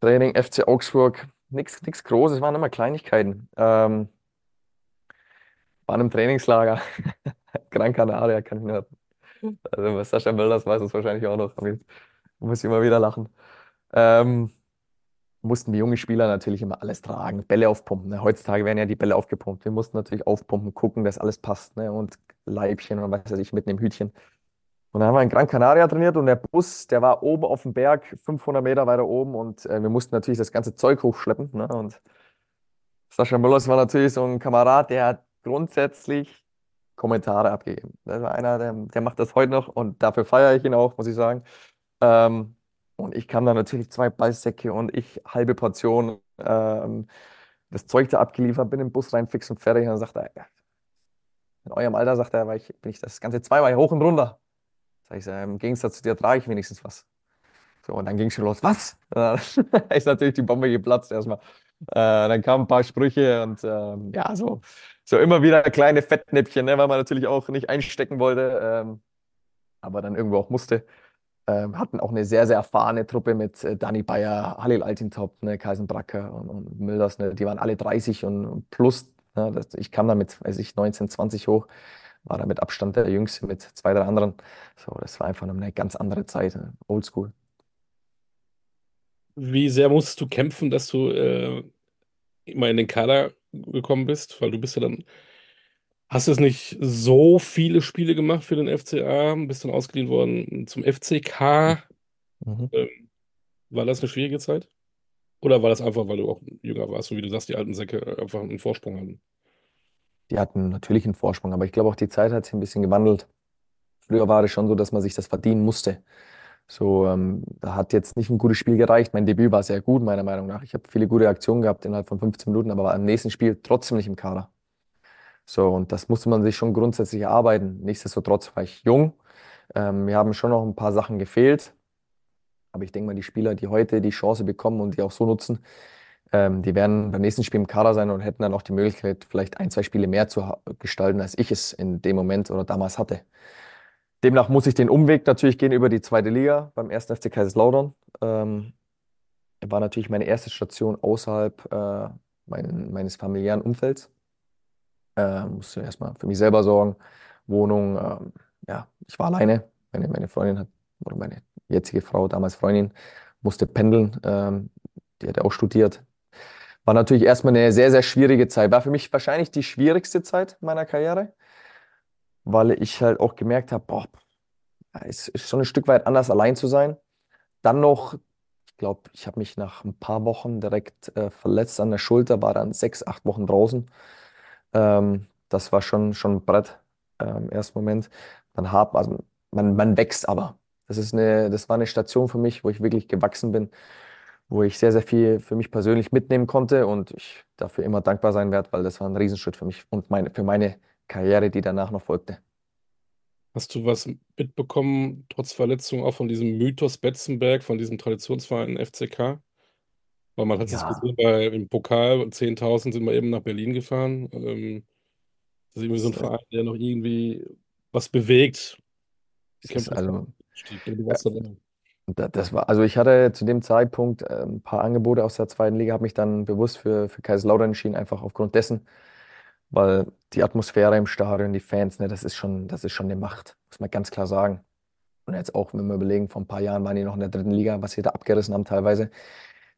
Training FC Augsburg, nichts Großes, waren immer Kleinigkeiten. Ähm, war einem Trainingslager, [LAUGHS] Gran Canaria, kann ich nur also Sascha Mölders weiß es wahrscheinlich auch noch. Ich muss immer wieder lachen. Ähm, mussten die jungen Spieler natürlich immer alles tragen, Bälle aufpumpen. Ne? Heutzutage werden ja die Bälle aufgepumpt. Wir mussten natürlich aufpumpen, gucken, dass alles passt. Ne? Und Leibchen und was weiß ich, mit einem Hütchen. Und dann haben wir in Gran Canaria trainiert und der Bus, der war oben auf dem Berg, 500 Meter weiter oben und äh, wir mussten natürlich das ganze Zeug hochschleppen. Ne? Und Sascha Möllers war natürlich so ein Kamerad, der hat grundsätzlich Kommentare abgegeben. Das war einer, der, der macht das heute noch und dafür feiere ich ihn auch, muss ich sagen. Ähm, und ich kam dann natürlich zwei Ballsäcke und ich halbe Portion ähm, das Zeug da abgeliefert, bin im Bus rein, fix und fertig. Und dann sagt er, in eurem Alter, sagt er, ich, bin ich das Ganze zweimal hoch und runter. Sag ich, im Gegensatz zu dir trage ich wenigstens was. So, und dann ging es schon los. Was? [LAUGHS] Da ist natürlich die Bombe geplatzt erstmal. Äh, dann kamen ein paar Sprüche und ähm, ja, so so immer wieder kleine Fettnäpfchen, ne, weil man natürlich auch nicht einstecken wollte, ähm, aber dann irgendwo auch musste. Ähm, hatten auch eine sehr, sehr erfahrene Truppe mit äh, Dani Bayer, Halil Altintop, ne, Kaisen Bracker und, und Mülders. Ne, die waren alle 30 und, und plus. Ne, das, ich kam da mit, weiß ich, 19, 20 hoch, war da mit Abstand der Jüngste mit zwei, drei anderen. So, das war einfach eine ganz andere Zeit, ne, oldschool. Wie sehr musstest du kämpfen, dass du äh, immer in den Kader gekommen bist, weil du bist ja dann, hast jetzt nicht so viele Spiele gemacht für den FCA, bist dann ausgeliehen worden zum FCK. Mhm. Ähm, war das eine schwierige Zeit? Oder war das einfach, weil du auch jünger warst, so wie du sagst, die alten Säcke einfach einen Vorsprung hatten? Die hatten natürlich einen Vorsprung, aber ich glaube auch die Zeit hat sich ein bisschen gewandelt. Früher war es schon so, dass man sich das verdienen musste. So, ähm, da hat jetzt nicht ein gutes Spiel gereicht. Mein Debüt war sehr gut, meiner Meinung nach. Ich habe viele gute Aktionen gehabt innerhalb von 15 Minuten, aber war im nächsten Spiel trotzdem nicht im Kader. So, und das musste man sich schon grundsätzlich erarbeiten. Nichtsdestotrotz war ich jung. Ähm, mir haben schon noch ein paar Sachen gefehlt. Aber ich denke mal, die Spieler, die heute die Chance bekommen und die auch so nutzen, ähm, die werden beim nächsten Spiel im Kader sein und hätten dann auch die Möglichkeit, vielleicht ein, zwei Spiele mehr zu gestalten, als ich es in dem Moment oder damals hatte. Demnach muss ich den Umweg natürlich gehen über die zweite Liga beim 1. FC Kaiserslautern. Ähm, war natürlich meine erste Station außerhalb äh, mein, meines familiären Umfelds. Äh, musste erstmal für mich selber sorgen. Wohnung, ähm, ja, ich war alleine. Meine, meine Freundin hat, oder meine jetzige Frau, damals Freundin, musste pendeln. Ähm, die hat auch studiert. War natürlich erstmal eine sehr, sehr schwierige Zeit. War für mich wahrscheinlich die schwierigste Zeit meiner Karriere weil ich halt auch gemerkt habe, boah, es ist schon ein Stück weit anders, allein zu sein. Dann noch, ich glaube, ich habe mich nach ein paar Wochen direkt äh, verletzt an der Schulter, war dann sechs, acht Wochen draußen. Ähm, das war schon, schon ein Brett äh, im ersten Moment. Dann hab, also man, man wächst aber. Das ist eine, das war eine Station für mich, wo ich wirklich gewachsen bin, wo ich sehr, sehr viel für mich persönlich mitnehmen konnte und ich dafür immer dankbar sein werde, weil das war ein Riesenschritt für mich und meine, für meine Karriere, die danach noch folgte. Hast du was mitbekommen, trotz Verletzung, auch von diesem Mythos Betzenberg, von diesem Traditionsverein FCK? Weil man hat es Ja, gesehen, bei, im Pokal 10.000 sind wir eben nach Berlin gefahren. Ähm, das ist irgendwie so ein Verein, der noch irgendwie was bewegt. Das auf also, Das war, also ich hatte zu dem Zeitpunkt äh, ein paar Angebote aus der zweiten Liga, habe mich dann bewusst für, für Kaiserslautern entschieden, einfach aufgrund dessen, weil die Atmosphäre im Stadion, die Fans, ne, das ist schon, das ist schon eine Macht, muss man ganz klar sagen. Und jetzt auch, wenn wir überlegen, vor ein paar Jahren waren die noch in der dritten Liga, was sie da abgerissen haben teilweise.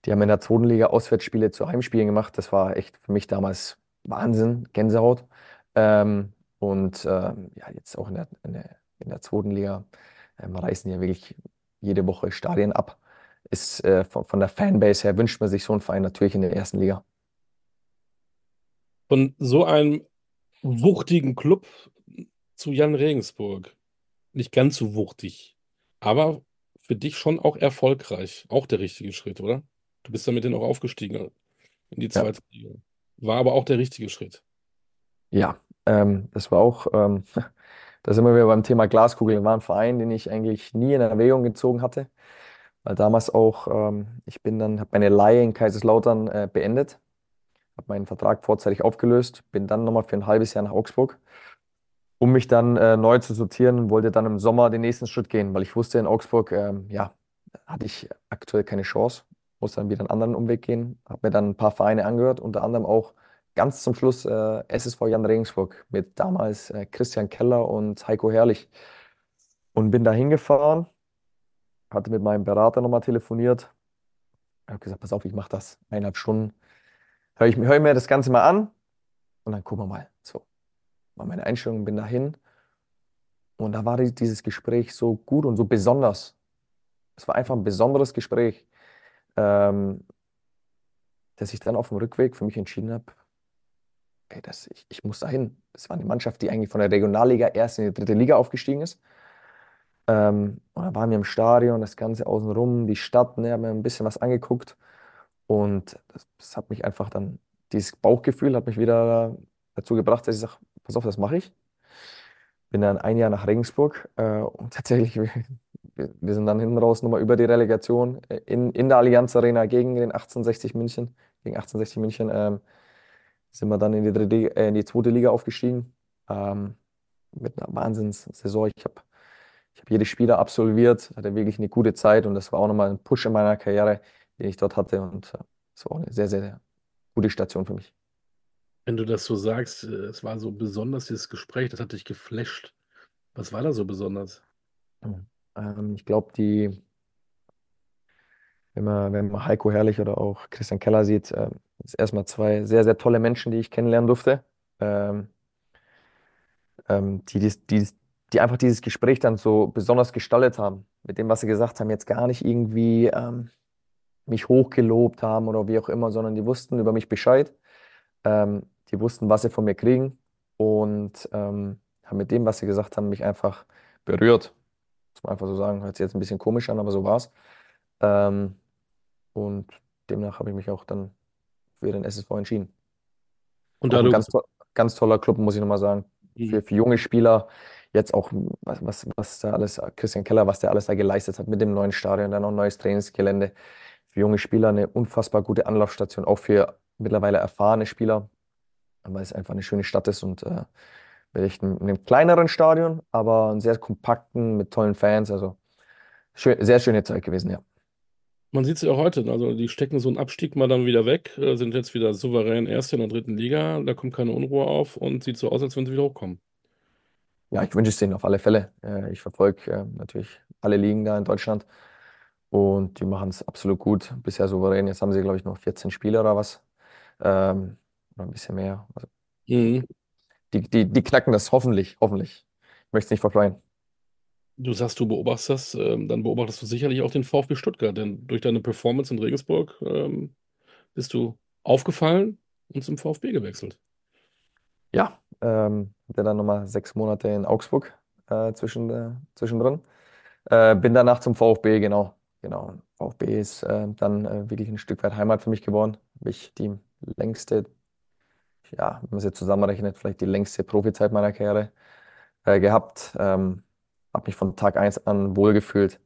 Die haben in der zweiten Liga Auswärtsspiele zu Heimspielen gemacht. Das war echt für mich damals Wahnsinn, Gänsehaut. Ähm, und ähm, ja, jetzt auch in der, in der, in der zweiten Liga ähm, reißen ja wirklich jede Woche Stadien ab. Ist, äh, von, von der Fanbase her wünscht man sich so einen Verein natürlich in der ersten Liga. Von so einem wuchtigen Club zu Jan Regensburg. Nicht ganz so wuchtig, aber für dich schon auch erfolgreich. Auch der richtige Schritt, oder? Du bist damit dann auch aufgestiegen in die Ja, zweite Liga. War aber auch der richtige Schritt. ja ähm, das war auch, ähm, [LAUGHS] da sind wir wieder beim Thema Glaskugel. War ein Verein, den ich eigentlich nie in Erwägung gezogen hatte, weil damals auch, ähm, ich bin dann, habe meine Leihe in Kaiserslautern äh, beendet, habe meinen Vertrag vorzeitig aufgelöst, bin dann nochmal für ein halbes Jahr nach Augsburg, um mich dann äh, neu zu sortieren und wollte dann im Sommer den nächsten Schritt gehen, weil ich wusste, in Augsburg, ähm, ja, hatte ich aktuell keine Chance, muss dann wieder einen anderen Umweg gehen, habe mir dann ein paar Vereine angehört, unter anderem auch ganz zum Schluss äh, SSV Jan Regensburg mit damals äh, Christian Keller und Heiko Herrlich und bin da hingefahren, hatte mit meinem Berater nochmal telefoniert, habe gesagt, pass auf, ich mache das eineinhalb Stunden, höre ich, hör ich mir das Ganze mal an und dann gucken wir mal. So, war meine Einstellung, bin dahin und da war die- dieses Gespräch so gut und so besonders. Es war einfach ein besonderes Gespräch, ähm, dass ich dann auf dem Rückweg für mich entschieden habe, ey, das, ich, ich muss dahin. Das war eine Mannschaft, die eigentlich von der Regionalliga erst in die dritte Liga aufgestiegen ist. Ähm, und da waren wir im Stadion, das Ganze außenrum, die Stadt, ne, haben mir ein bisschen was angeguckt. Und das, das hat mich einfach dann, dieses Bauchgefühl hat mich wieder dazu gebracht, dass ich sage, pass auf, das mache ich. Bin dann ein Jahr nach Regensburg äh, und tatsächlich, [LAUGHS] wir, sind dann hinten raus nochmal über die Relegation äh, in, in der Allianz Arena gegen den 1860 München, gegen 1860 München, ähm, sind wir dann in die dritte, äh, in die zweite Liga aufgestiegen. Ähm, mit einer Wahnsinnssaison. Ich habe ich hab jedes Spiel da absolviert, hatte wirklich eine gute Zeit und das war auch nochmal ein Push in meiner Karriere, den ich dort hatte. Und äh, das war auch eine sehr, sehr, sehr gute Station für mich. Wenn du das so sagst, äh, es war so besonders, dieses Gespräch, das hat dich geflasht. Was war da so besonders? Ähm, ich glaube, die, wenn man, wenn man Heiko Herrlich oder auch Christian Keller sieht, das ist erstmal zwei sehr, sehr tolle Menschen, die ich kennenlernen durfte. Ähm, ähm, die, dies- die, die einfach dieses Gespräch dann so besonders gestaltet haben, mit dem, was sie gesagt haben, jetzt gar nicht irgendwie ähm, mich hochgelobt haben oder wie auch immer, sondern die wussten über mich Bescheid. Ähm, die wussten, was sie von mir kriegen und ähm, haben mit dem, was sie gesagt haben, mich einfach berührt. Muss man einfach so sagen. Hört sich jetzt ein bisschen komisch an, aber so war's. Ähm, und demnach habe ich mich auch dann für den SSV entschieden. Und da Auch ein ganz, to ganz toller Club, muss ich nochmal sagen. Für, Mhm. für junge Spieler, jetzt auch, was, was, was da alles, Christian Keller, was der alles da geleistet hat mit dem neuen Stadion, dann ein neues Trainingsgelände. Für junge Spieler eine unfassbar gute Anlaufstation, auch für mittlerweile erfahrene Spieler, weil es einfach eine schöne Stadt ist und äh, mit echt einem, kleineren Stadion, aber einen sehr kompakten, mit tollen Fans. Also schön, sehr schöne Zeit gewesen, ja. man sieht es ja auch heute, also die stecken so einen Abstieg mal dann wieder weg, äh, sind jetzt wieder souverän Erste in der dritten Liga, da kommt keine Unruhe auf und sieht so aus, als wenn sie wieder hochkommen. Ja, ich wünsche es denen auf alle Fälle. Äh, Ich verfolge äh, natürlich alle Ligen da in Deutschland und die machen es absolut gut. Bisher souverän. Jetzt haben sie, glaube ich, noch 14 Spiele oder was. Ähm, oder ein bisschen mehr. Also Mhm. die, die, die knacken das hoffentlich, hoffentlich. Ich möchte es nicht verfreuen. Du sagst, du beobachtest das, ähm, dann beobachtest du sicherlich auch den VfB Stuttgart, denn durch deine Performance in Regensburg ähm, bist du aufgefallen und zum VfB gewechselt. Ja, ähm, hatte dann nochmal sechs Monate in Augsburg äh, zwischen, äh, zwischendrin. Äh, bin danach zum VfB, genau. Genau. VfB ist äh, dann äh, wirklich ein Stück weit Heimat für mich geworden. Habe ich die längste, ja, wenn man es jetzt zusammenrechnet, vielleicht die längste Profizeit meiner Karriere äh, gehabt. Ähm, habe mich von Tag eins an wohlgefühlt.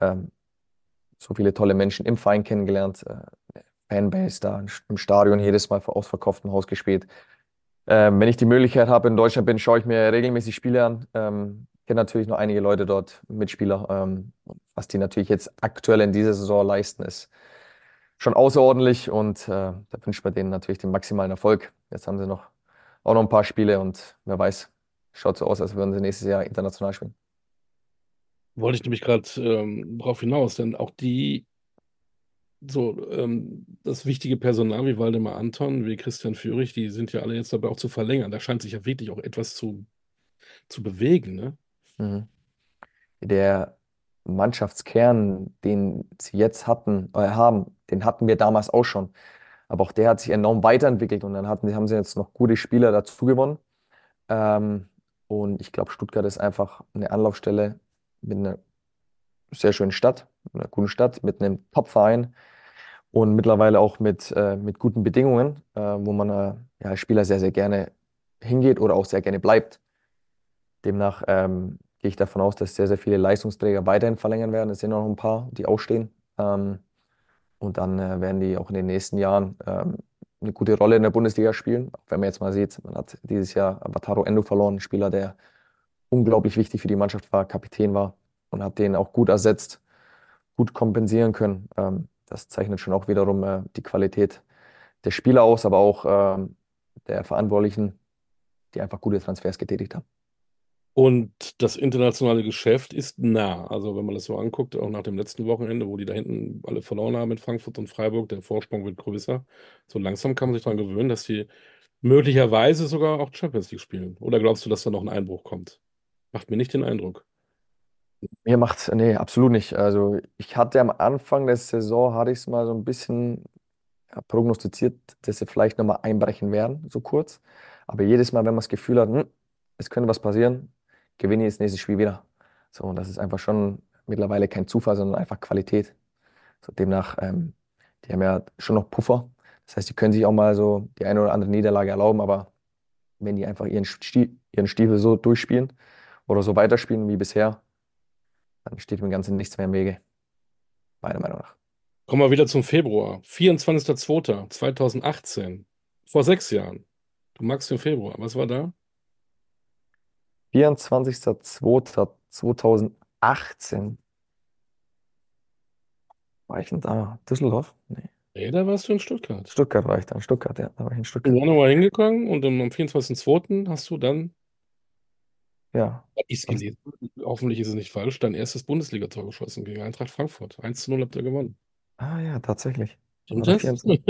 Ähm, so viele tolle Menschen im Verein kennengelernt. Äh, Fanbase da im Stadion jedes Mal vor ausverkauftem Haus gespielt. Ähm, wenn ich die Möglichkeit habe, in Deutschland bin, schaue ich mir regelmäßig Spiele an. Ähm, kenne natürlich noch einige Leute dort, Mitspieler. Ähm, was die natürlich jetzt aktuell in dieser Saison leisten, ist schon außerordentlich und äh, da wünscht man denen natürlich den maximalen Erfolg. Jetzt haben sie noch auch noch ein paar Spiele und wer weiß, schaut so aus, als würden sie nächstes Jahr international spielen. Wollte ich nämlich gerade ähm, darauf hinaus, denn auch die, so ähm, das wichtige Personal wie Waldemar Anton, wie Christian Führig, die sind ja alle jetzt dabei auch zu verlängern. Da scheint sich ja wirklich auch etwas zu, zu bewegen, ne? Mhm. Der Mannschaftskern, den sie jetzt hatten, äh, haben, den hatten wir damals auch schon. Aber auch der hat sich enorm weiterentwickelt und dann hatten, haben sie jetzt noch gute Spieler dazu gewonnen. Ähm, und ich glaube, Stuttgart ist einfach eine Anlaufstelle mit einer sehr schönen Stadt, einer guten Stadt, mit einem Top-Verein und mittlerweile auch mit, äh, mit guten Bedingungen, äh, wo man äh, ja, als Spieler sehr, sehr gerne hingeht oder auch sehr gerne bleibt. Demnach ähm, gehe ich davon aus, dass sehr, sehr viele Leistungsträger weiterhin verlängern werden. Es sind noch ein paar, die ausstehen. Ähm, und dann äh, werden die auch in den nächsten Jahren ähm, eine gute Rolle in der Bundesliga spielen. Auch wenn man jetzt mal sieht, man hat dieses Jahr Wataru Endo verloren, ein Spieler, der unglaublich wichtig für die Mannschaft war, Kapitän war und hat den auch gut ersetzt, gut kompensieren können. Ähm, das zeichnet schon auch wiederum äh, die Qualität der Spieler aus, aber auch ähm, der Verantwortlichen, die einfach gute Transfers getätigt haben. Und das internationale Geschäft ist nah. Also wenn man das so anguckt, auch nach dem letzten Wochenende, wo die da hinten alle verloren haben in Frankfurt und Freiburg, der Vorsprung wird größer. So langsam kann man sich daran gewöhnen, dass die möglicherweise sogar auch Champions League spielen. Oder glaubst du, dass da noch ein Einbruch kommt? Macht mir nicht den Eindruck. Mir macht, nee, absolut nicht. Also ich hatte am Anfang der Saison, hatte ich es mal so ein bisschen ja, prognostiziert, dass sie vielleicht nochmal einbrechen werden, so kurz. Aber jedes Mal, wenn man das Gefühl hat, hm, es könnte was passieren, gewinne ich das nächste Spiel wieder. So, und das ist einfach schon mittlerweile kein Zufall, sondern einfach Qualität. So, demnach, ähm, die haben ja schon noch Puffer. Das heißt, die können sich auch mal so die eine oder andere Niederlage erlauben, aber wenn die einfach ihren, Stil, ihren Stiefel so durchspielen oder so weiterspielen wie bisher, dann steht dem Ganzen nichts mehr im Wege. Meiner Meinung nach. Kommen wir wieder zum Februar. 24.02.2018. Vor sechs Jahren. Du magst den Februar. Was war da? 24.02.2018. War ich denn da? Düsseldorf? Nee. Nee, da warst du in Stuttgart. Stuttgart war ich da. Stuttgart, ja, da war ich in Im Stuttgart. Januar hingegangen und am 24.02. hast du dann, Ja. hab ich's gelesen, hoffentlich ist es nicht falsch, dein erstes Bundesligator geschossen gegen Eintracht Frankfurt. 1 zu 0 habt ihr gewonnen. Ah ja, tatsächlich. Stimmt der das? 24.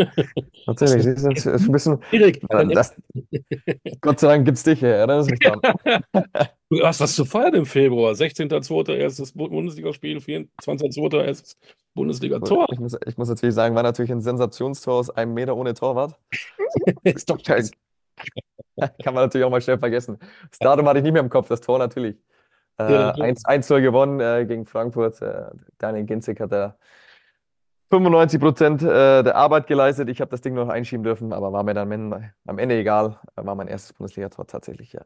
Tatsächlich, siehst du, das ist ein bisschen. [LAUGHS] Das, [LAUGHS] Gott sei Dank gibt's dich, ey, erinnerst mich dran. Du hast was zu feiern im Februar. 16.02. erstes Bu- Bundesligaspiel, 24.02. erstes Bundesliga-Tor. Ich muss, ich muss natürlich sagen, war natürlich ein Sensationstor aus einem Meter ohne Torwart. [LAUGHS] Ist doch scheiße. Kann man natürlich auch mal schnell vergessen. Das Datum hatte ich nicht mehr im Kopf, das Tor natürlich. Äh, Ja, 1 1-0 gewonnen äh, gegen Frankfurt. Äh, Daniel Ginzek hat da 95 Prozent äh, der Arbeit geleistet. Ich habe das Ding noch einschieben dürfen, aber war mir dann am- Ende egal. War mein erstes Bundesliga-Tor tatsächlich, ja.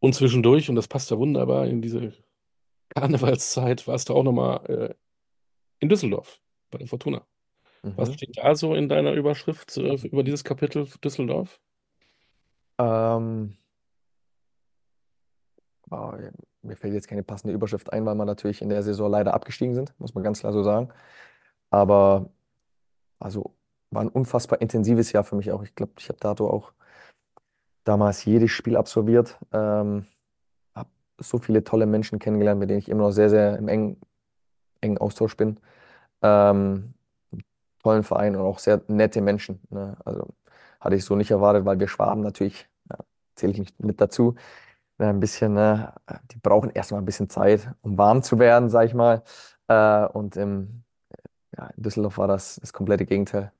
Und zwischendurch, und das passt ja wunderbar in diese Karnevalszeit, warst du auch nochmal äh, in Düsseldorf bei der Fortuna. Was Mhm. steht da so in deiner Überschrift äh, über dieses Kapitel Düsseldorf? Ähm, wow, mir fällt jetzt keine passende Überschrift ein, weil wir natürlich in der Saison leider abgestiegen sind, muss man ganz klar so sagen. Aber also war ein unfassbar intensives Jahr für mich auch. Ich glaube, ich habe dato auch damals jedes Spiel absolviert. Ähm, habe so viele tolle Menschen kennengelernt, mit denen ich immer noch sehr, sehr im engen, engen Austausch bin. Ähm, tollen Verein und auch sehr nette Menschen. Ne? Also hatte ich so nicht erwartet, weil wir Schwaben natürlich, ja, zähle ich mich mit dazu, ein bisschen, ne, die brauchen erstmal ein bisschen Zeit, um warm zu werden, sag ich mal. Äh, und im, ja, in Düsseldorf war das das komplette Gegenteil.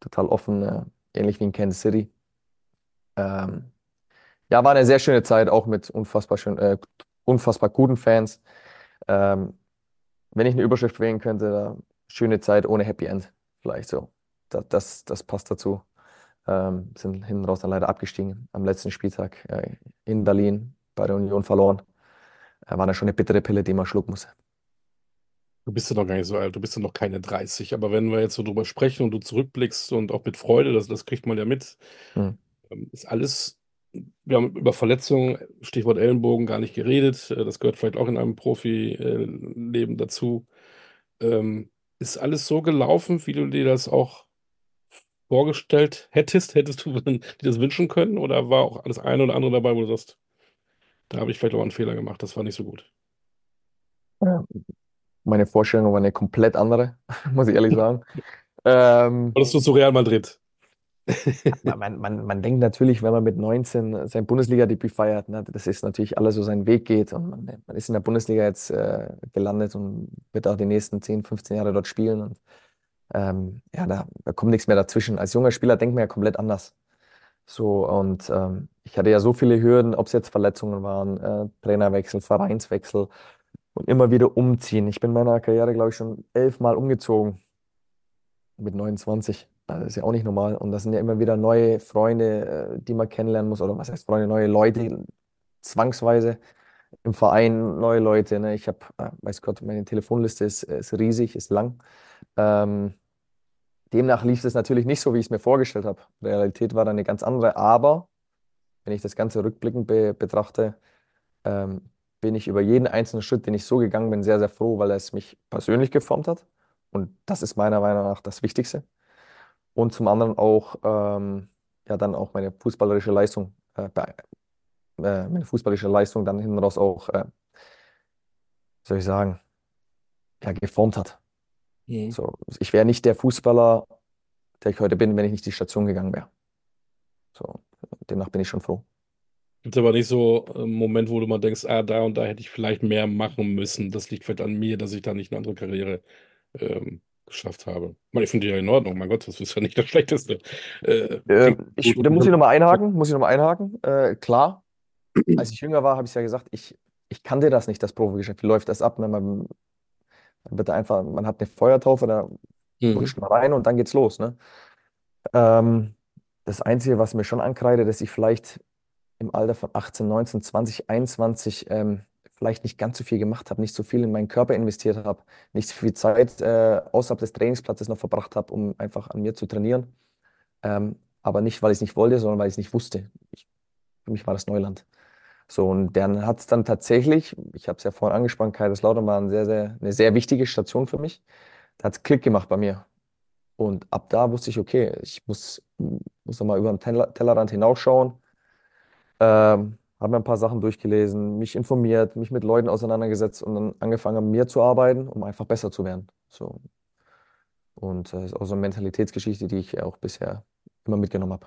Total offen, äh, ähnlich wie in Kansas City. Ähm, ja, war eine sehr schöne Zeit, auch mit unfassbar schön, äh, unfassbar guten Fans. Ähm, wenn ich eine Überschrift wählen könnte, schöne Zeit ohne Happy End, vielleicht so. Das, das, das passt dazu. Ähm, sind hinten raus dann leider abgestiegen am letzten Spieltag äh, in Berlin bei der Union verloren. Äh, war dann schon eine bittere Pille, die man schlucken muss. Du bist ja noch gar nicht so alt, du bist ja noch keine 30. Aber wenn wir jetzt so drüber sprechen und du zurückblickst und auch mit Freude, das, das kriegt man ja mit, Hm. ähm, ist alles wir haben über Verletzungen, Stichwort Ellenbogen, gar nicht geredet. Äh, das gehört vielleicht auch in einem Profileben dazu. Ähm, ist alles so gelaufen, wie du dir das auch vorgestellt hättest? Hättest du [LAUGHS] dir das wünschen können? Oder war auch alles eine oder andere dabei, wo du sagst, da habe ich vielleicht auch einen Fehler gemacht, das war nicht so gut? Ja. Meine Vorstellung war eine komplett andere, [LAUGHS] muss ich ehrlich sagen. [LAUGHS] Ähm, Wolltest du zu Real Madrid? [LAUGHS] man, man, man denkt natürlich, wenn man mit 19 sein Bundesliga-Debüt feiert, ne, dass es natürlich alles so seinen Weg geht und man, man ist in der Bundesliga jetzt äh, gelandet und wird auch die nächsten 10, 15 Jahre dort spielen und ähm, ja, da, da kommt nichts mehr dazwischen. Als junger Spieler denkt man ja komplett anders. So, und ähm, ich hatte ja so viele Hürden, ob es jetzt Verletzungen waren, äh, Trainerwechsel, Vereinswechsel und immer wieder umziehen. Ich bin in meiner Karriere, glaube ich, schon elfmal umgezogen mit 29. Das ist ja auch nicht normal. Und das sind ja immer wieder neue Freunde, äh, die man kennenlernen muss. Oder was heißt Freunde, neue Leute, zwangsweise im Verein neue Leute. Ne? Ich habe, äh, weiß Gott, meine Telefonliste ist, ist riesig, ist lang. Ähm, demnach lief es natürlich nicht so, wie ich es mir vorgestellt habe. Realität war dann eine ganz andere. Aber wenn ich das Ganze rückblickend be betrachte, ähm, bin ich über jeden einzelnen Schritt, den ich so gegangen bin, sehr, sehr froh, weil es mich persönlich geformt hat. Und das ist meiner Meinung nach das Wichtigste und zum anderen auch ähm, ja dann auch meine fußballerische Leistung, äh, äh, meine fußballerische Leistung dann hinten raus auch, äh, soll ich sagen, ja, geformt hat. Mhm. So, ich wäre nicht der Fußballer, der ich heute bin, wenn ich nicht die Station gegangen wäre. So, demnach bin ich schon froh. Gibt es aber nicht so einen Moment, wo du mal denkst, ah, da und da hätte ich vielleicht mehr machen müssen. Das liegt vielleicht an mir, dass ich da nicht eine andere Karriere ähm, geschafft habe. Ich finde die ja in Ordnung, mein Gott, das ist ja nicht das Schlechteste. Äh, äh, ich, da muss ich nochmal einhaken, muss ich noch mal einhaken. Äh, klar, als ich jünger war, habe ich ja gesagt, ich, ich kannte das nicht, das Profigeschäft. Wie läuft das ab? Ne? Man, man wird einfach, man hat eine Feuertaufe, da mhm. rutscht man rein und dann geht's los. Ne? Ähm, das Einzige, was mir schon ankreidet, dass ich vielleicht im Alter von 18, 19, 20, 21 ähm, vielleicht nicht ganz so viel gemacht habe, nicht so viel in meinen Körper investiert habe, nicht so viel Zeit äh, außerhalb des Trainingsplatzes noch verbracht habe, um einfach an mir zu trainieren. Ähm, aber nicht, weil ich es nicht wollte, sondern weil ich es nicht wusste. Ich, für mich war das Neuland. So, und dann hat es dann tatsächlich, ich habe es ja vorhin angesprochen, Kaiserslautern war eine sehr, sehr, eine sehr wichtige Station für mich. Da hat es Klick gemacht bei mir. Und ab da wusste ich, okay, ich muss, muss nochmal über den Tellerrand hinausschauen. Ähm, habe mir ein paar Sachen durchgelesen, mich informiert, mich mit Leuten auseinandergesetzt und dann angefangen, an mir zu arbeiten, um einfach besser zu werden. So. Und das ist auch so eine Mentalitätsgeschichte, die ich auch bisher immer mitgenommen habe.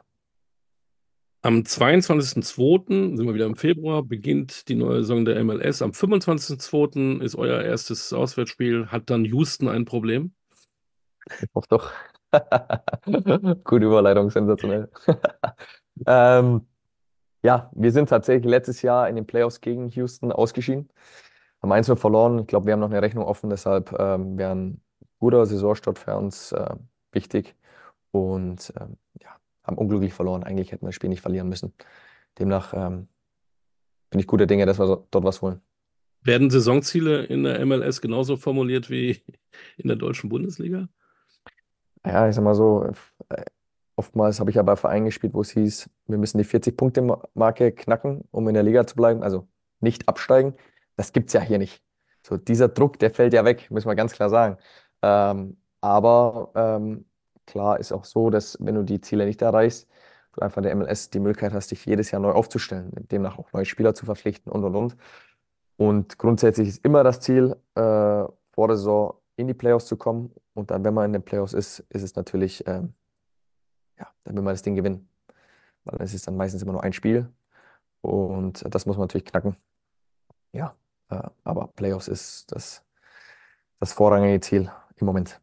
Am 22.02., sind wir wieder im Februar, beginnt die neue Saison der MLS. Am 25.02. ist euer erstes Auswärtsspiel. Hat dann Houston ein Problem? Hoffe doch. [LAUGHS] Gute Überleitung, sensationell. [LAUGHS] ähm, ja, wir sind tatsächlich letztes Jahr in den Playoffs gegen Houston ausgeschieden. Haben 1 verloren. Ich glaube, wir haben noch eine Rechnung offen, deshalb ähm, wäre ein guter Saisonstart für uns äh, wichtig. Und ähm, haben unglücklich verloren. Eigentlich hätten wir das Spiel nicht verlieren müssen. Demnach ähm, bin ich guter Dinge, dass wir dort was holen. Werden Saisonziele in der MLS genauso formuliert wie in der deutschen Bundesliga? Ja, ich sag mal so, Oftmals habe ich aber Vereinen gespielt, wo es hieß, wir müssen die 40-Punkte-Marke knacken, um in der Liga zu bleiben, also nicht absteigen. Das gibt es ja hier nicht. So, dieser Druck, der fällt ja weg, müssen wir ganz klar sagen. Ähm, aber ähm, klar ist auch so, dass wenn du die Ziele nicht erreichst, du einfach in der MLS die Möglichkeit hast, dich jedes Jahr neu aufzustellen, demnach auch neue Spieler zu verpflichten und und und. Und grundsätzlich ist immer das Ziel, äh, vor der Saison in die Playoffs zu kommen. Und dann, wenn man in den Playoffs ist, ist es natürlich ähm, ja, dann will man das Ding gewinnen. Weil es ist dann meistens immer nur ein Spiel und das muss man natürlich knacken. Ja, äh, aber Playoffs ist das, das vorrangige Ziel im Moment.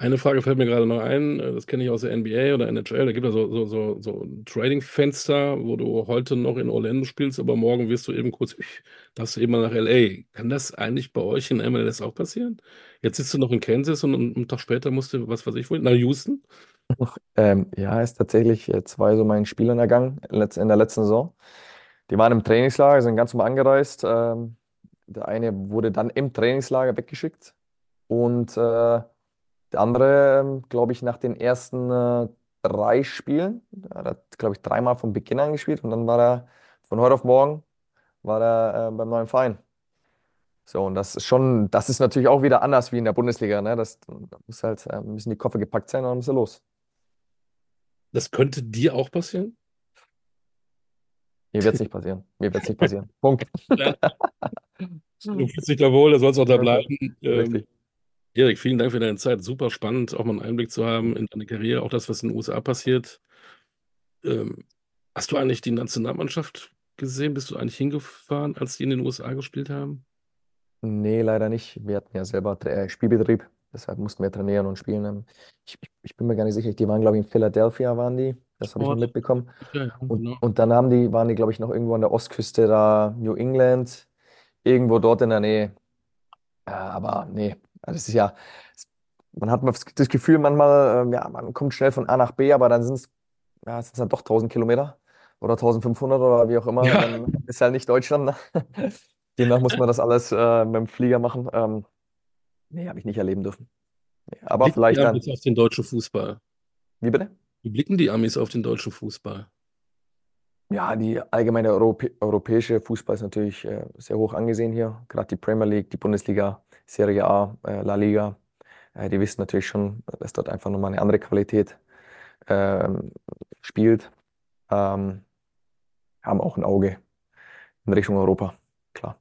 Eine Frage fällt mir gerade noch ein, das kenne ich aus der NBA oder NHL, da gibt es so, so, so, so Trading-Fenster, wo du heute noch in Orlando spielst, aber morgen wirst du eben kurz, ich, [LAUGHS] darfst du eben mal nach LA. Kann das eigentlich bei euch in MLS auch passieren? Jetzt sitzt du noch in Kansas und einen Tag später musst du, was weiß ich, wohin, nach Houston? Ähm, ja, ist tatsächlich äh, zwei so meinen Spielern ergangen in der letzten Saison. Die waren im Trainingslager, sind ganz normal angereist. Ähm, der eine wurde dann im Trainingslager weggeschickt und äh, der andere, ähm, glaube ich, nach den ersten äh, drei Spielen. Er hat, glaube ich, dreimal von Beginn an gespielt und dann war er von heute auf morgen war er äh, beim neuen Verein. So, und das ist schon, das ist natürlich auch wieder anders wie in der Bundesliga. Ne? Das, da muss halt, äh, müssen die Koffer gepackt sein und dann muss er los. Das könnte dir auch passieren? Mir wird es nicht passieren. Mir wird es nicht [LAUGHS] passieren. Punkt. Ja. Du fühlst dich da wohl, da sollst auch da [LAUGHS] bleiben. Ähm, Richtig. Erik, vielen Dank für deine Zeit. Super spannend, auch mal einen Einblick zu haben in deine Karriere, auch das, was in den USA passiert. Ähm, hast du eigentlich die Nationalmannschaft gesehen? Bist du eigentlich hingefahren, als die in den USA gespielt haben? Nee, leider nicht. Wir hatten ja selber äh, Spielbetrieb, deshalb mussten wir trainieren und spielen. Ähm, Ich, ich, ich bin mir gar nicht sicher. Die waren, glaube ich, in Philadelphia waren die. Das habe ich noch Sport. mitbekommen. Ja, ja, Und, genau. und dann haben die, waren die, glaube ich, noch irgendwo an der Ostküste da, New England, irgendwo dort in der Nähe. Äh, aber nee, das ist ja, man hat das Gefühl manchmal, ähm, ja, man kommt schnell von A nach B, aber dann sind es ja, sind's dann doch 1000 Kilometer oder 1500 oder wie auch immer. Ja. Dann ist halt nicht Deutschland. Ne? [LAUGHS] Demnach muss man das alles äh, mit dem Flieger machen. Ähm, nee, habe ich nicht erleben dürfen. Nee, aber Blicken vielleicht die dann. Amis auf den deutschen Fußball? Wie bitte? Wie blicken die Amis auf den deutschen Fußball? Ja, die allgemeine Europä europäische Fußball ist natürlich äh, sehr hoch angesehen hier. Gerade die Premier League, die Bundesliga, Serie A, äh, La Liga. Äh, die wissen natürlich schon, dass dort einfach nochmal eine andere Qualität ähm, spielt. Ähm, haben auch ein Auge in Richtung Europa, klar.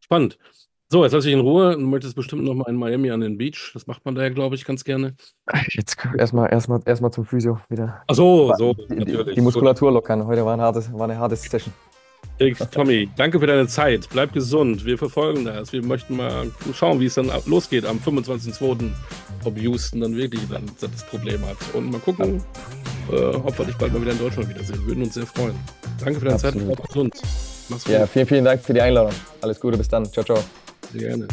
Spannend. So, jetzt lasse ich in Ruhe. Du möchtest bestimmt noch mal in Miami an den Beach. Das macht man da ja, glaube ich, ganz gerne. Jetzt erstmal erstmal erstmal zum Physio wieder. Ach so, so, Die, die, die Muskulatur lockern. Heute war, ein hartes, war eine harte Session. Erik, Tommy, danke für deine Zeit. Bleib gesund. Wir verfolgen das. Wir möchten mal schauen, wie es dann losgeht am 25.02. Ob Houston dann wirklich dann das Problem hat. Und mal gucken, äh, ob wir dich bald mal wieder in Deutschland wiedersehen. Wir würden uns sehr freuen. Danke für deine Zeit. Absolut. Bleib gesund. Mach's gut. Ja, vielen, vielen Dank für die Einladung. Alles Gute, bis dann. Ciao, ciao. Gerne.